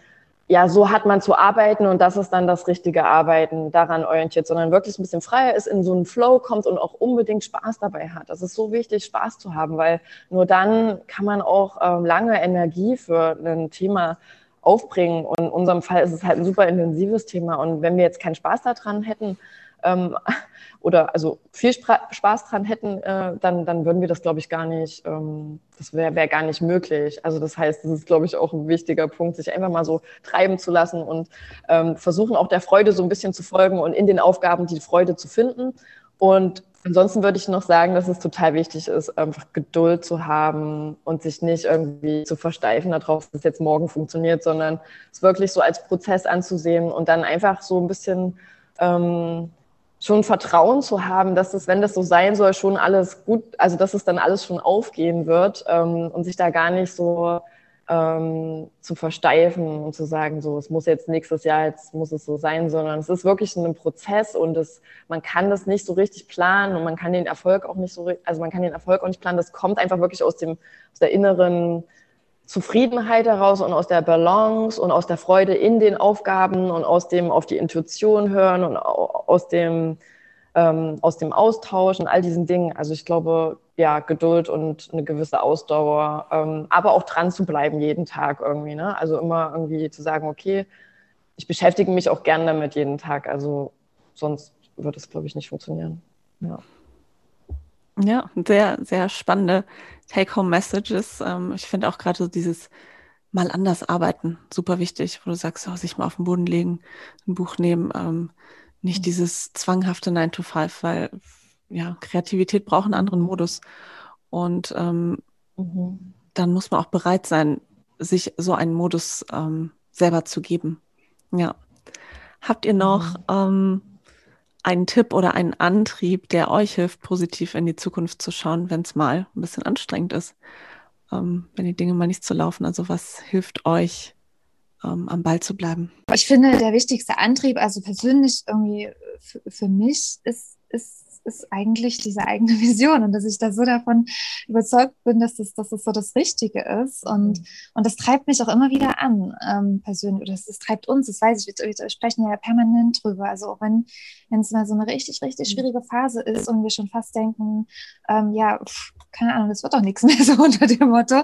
ja, so hat man zu arbeiten und das ist dann das richtige Arbeiten daran orientiert, sondern wirklich ein bisschen freier ist, in so einen Flow kommt und auch unbedingt Spaß dabei hat. Das ist so wichtig, Spaß zu haben, weil nur dann kann man auch ähm, lange Energie für ein Thema aufbringen. Und in unserem Fall ist es halt ein super intensives Thema. Und wenn wir jetzt keinen Spaß daran hätten, ähm, oder also viel Spaß dran hätten, äh, dann, dann würden wir das, glaube ich, gar nicht, ähm, das wäre wär gar nicht möglich. Also das heißt, das ist, glaube ich, auch ein wichtiger Punkt, sich einfach mal so treiben zu lassen und ähm, versuchen auch der Freude so ein bisschen zu folgen und in den Aufgaben die Freude zu finden. Und Ansonsten würde ich noch sagen, dass es total wichtig ist, einfach Geduld zu haben und sich nicht irgendwie zu versteifen darauf, dass es jetzt morgen funktioniert, sondern es wirklich so als Prozess anzusehen und dann einfach so ein bisschen ähm, schon Vertrauen zu haben, dass es, wenn das so sein soll, schon alles gut, also dass es dann alles schon aufgehen wird ähm, und sich da gar nicht so ähm, zu versteifen und zu sagen, so, es muss jetzt nächstes Jahr, jetzt muss es so sein, sondern es ist wirklich ein Prozess und es, man kann das nicht so richtig planen und man kann den Erfolg auch nicht so, also man kann den Erfolg auch nicht planen. Das kommt einfach wirklich aus dem, aus der inneren Zufriedenheit heraus und aus der Balance und aus der Freude in den Aufgaben und aus dem auf die Intuition hören und aus dem, ähm, aus dem Austausch und all diesen Dingen. Also ich glaube, ja, Geduld und eine gewisse Ausdauer, ähm, aber auch dran zu bleiben jeden Tag irgendwie. Ne? Also immer irgendwie zu sagen, okay, ich beschäftige mich auch gern damit jeden Tag. Also sonst wird es, glaube ich, nicht funktionieren. Ja. Ja, sehr, sehr spannende Take-Home-Messages. Ähm, ich finde auch gerade so dieses mal anders arbeiten super wichtig, wo du sagst, oh, sich mal auf den Boden legen, ein Buch nehmen, ähm, nicht mhm. dieses zwanghafte 9 to 5, weil ja, Kreativität braucht einen anderen Modus. Und ähm, mhm. dann muss man auch bereit sein, sich so einen Modus ähm, selber zu geben. Ja. Habt ihr noch mhm. ähm, einen Tipp oder einen Antrieb, der euch hilft, positiv in die Zukunft zu schauen, wenn es mal ein bisschen anstrengend ist, ähm, wenn die Dinge mal nicht zu so laufen? Also was hilft euch, ähm, am Ball zu bleiben? Ich finde, der wichtigste Antrieb, also persönlich irgendwie für mich, ist, ist ist eigentlich diese eigene Vision und dass ich da so davon überzeugt bin, dass das, dass das so das Richtige ist. Und, mhm. und das treibt mich auch immer wieder an, ähm, persönlich. Oder das, das treibt uns, das weiß ich, wir, wir sprechen ja permanent drüber. Also auch wenn es mal so eine richtig, richtig mhm. schwierige Phase ist und wir schon fast denken, ähm, ja, pff, keine Ahnung, das wird doch nichts mehr so unter dem Motto,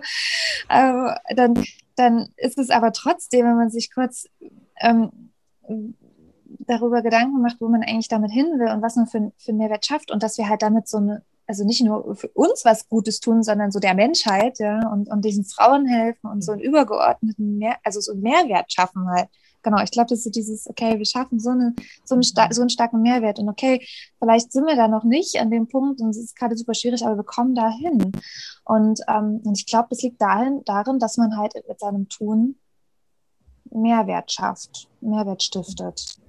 äh, dann, dann ist es aber trotzdem, wenn man sich kurz ähm, darüber Gedanken macht, wo man eigentlich damit hin will und was man für, für Mehrwert schafft und dass wir halt damit so eine, also nicht nur für uns was Gutes tun, sondern so der Menschheit, ja, und, und diesen Frauen helfen und so einen übergeordneten Mehr, also so einen Mehrwert schaffen halt. Genau, ich glaube, das ist dieses, okay, wir schaffen so, eine, so, einen, so einen starken Mehrwert und okay, vielleicht sind wir da noch nicht an dem Punkt und es ist gerade super schwierig, aber wir kommen dahin. Und, ähm, und ich glaube, das liegt dahin, darin, dass man halt mit seinem Tun Mehrwert schafft, Mehrwert stiftet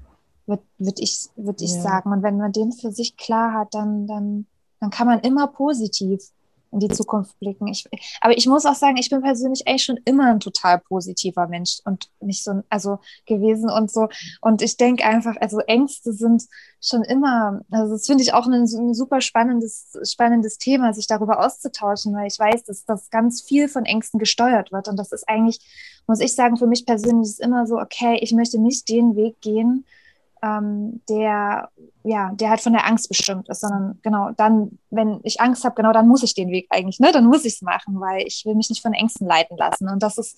würde würd ich, würd ich ja. sagen. Und wenn man den für sich klar hat, dann, dann, dann kann man immer positiv in die Zukunft blicken. Ich, aber ich muss auch sagen, ich bin persönlich eigentlich schon immer ein total positiver Mensch und nicht so, also gewesen und so. Und ich denke einfach, also Ängste sind schon immer, also das finde ich auch ein, ein, super spannendes, spannendes Thema, sich darüber auszutauschen, weil ich weiß, dass das ganz viel von Ängsten gesteuert wird. Und das ist eigentlich, muss ich sagen, für mich persönlich ist immer so, okay, ich möchte nicht den Weg gehen, ähm, der, ja, der halt von der Angst bestimmt ist, sondern genau dann, wenn ich Angst habe, genau dann muss ich den Weg eigentlich, ne? Dann muss ich es machen, weil ich will mich nicht von Ängsten leiten lassen. Und das ist,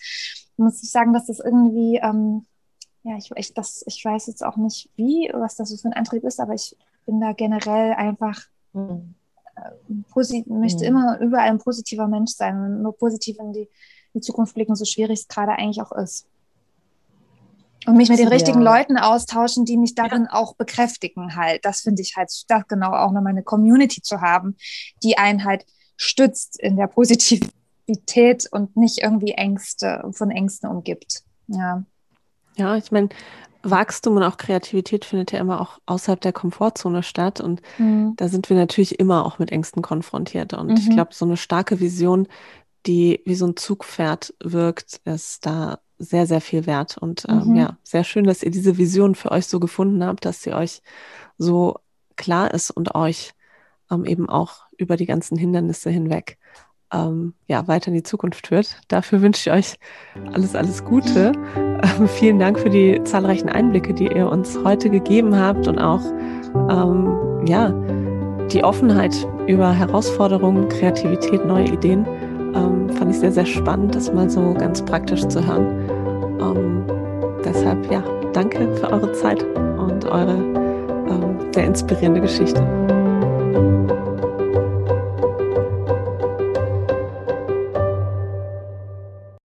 muss ich sagen, dass das irgendwie, ähm, ja, ich, ich, das, ich weiß jetzt auch nicht, wie, was das so für ein Antrieb ist, aber ich bin da generell einfach mhm. äh, möchte immer überall ein positiver Mensch sein und nur positiv in die, die Zukunft blicken, so schwierig es gerade eigentlich auch ist. Und mich mit den richtigen ja. Leuten austauschen, die mich darin ja. auch bekräftigen halt. Das finde ich halt, das genau auch noch meine Community zu haben, die einen halt stützt in der Positivität und nicht irgendwie Ängste, von Ängsten umgibt. Ja. Ja, ich meine, Wachstum und auch Kreativität findet ja immer auch außerhalb der Komfortzone statt. Und mhm. da sind wir natürlich immer auch mit Ängsten konfrontiert. Und mhm. ich glaube, so eine starke Vision, die wie so ein Zugpferd wirkt, ist da sehr, sehr viel wert. Und ähm, mhm. ja, sehr schön, dass ihr diese Vision für euch so gefunden habt, dass sie euch so klar ist und euch ähm, eben auch über die ganzen Hindernisse hinweg ähm, ja, weiter in die Zukunft führt. Dafür wünsche ich euch alles, alles Gute. Ähm, vielen Dank für die zahlreichen Einblicke, die ihr uns heute gegeben habt und auch ähm, ja, die Offenheit über Herausforderungen, Kreativität, neue Ideen. Ähm, fand ich sehr, sehr spannend, das mal so ganz praktisch zu hören. Ähm, deshalb, ja, danke für eure Zeit und eure ähm, sehr inspirierende Geschichte.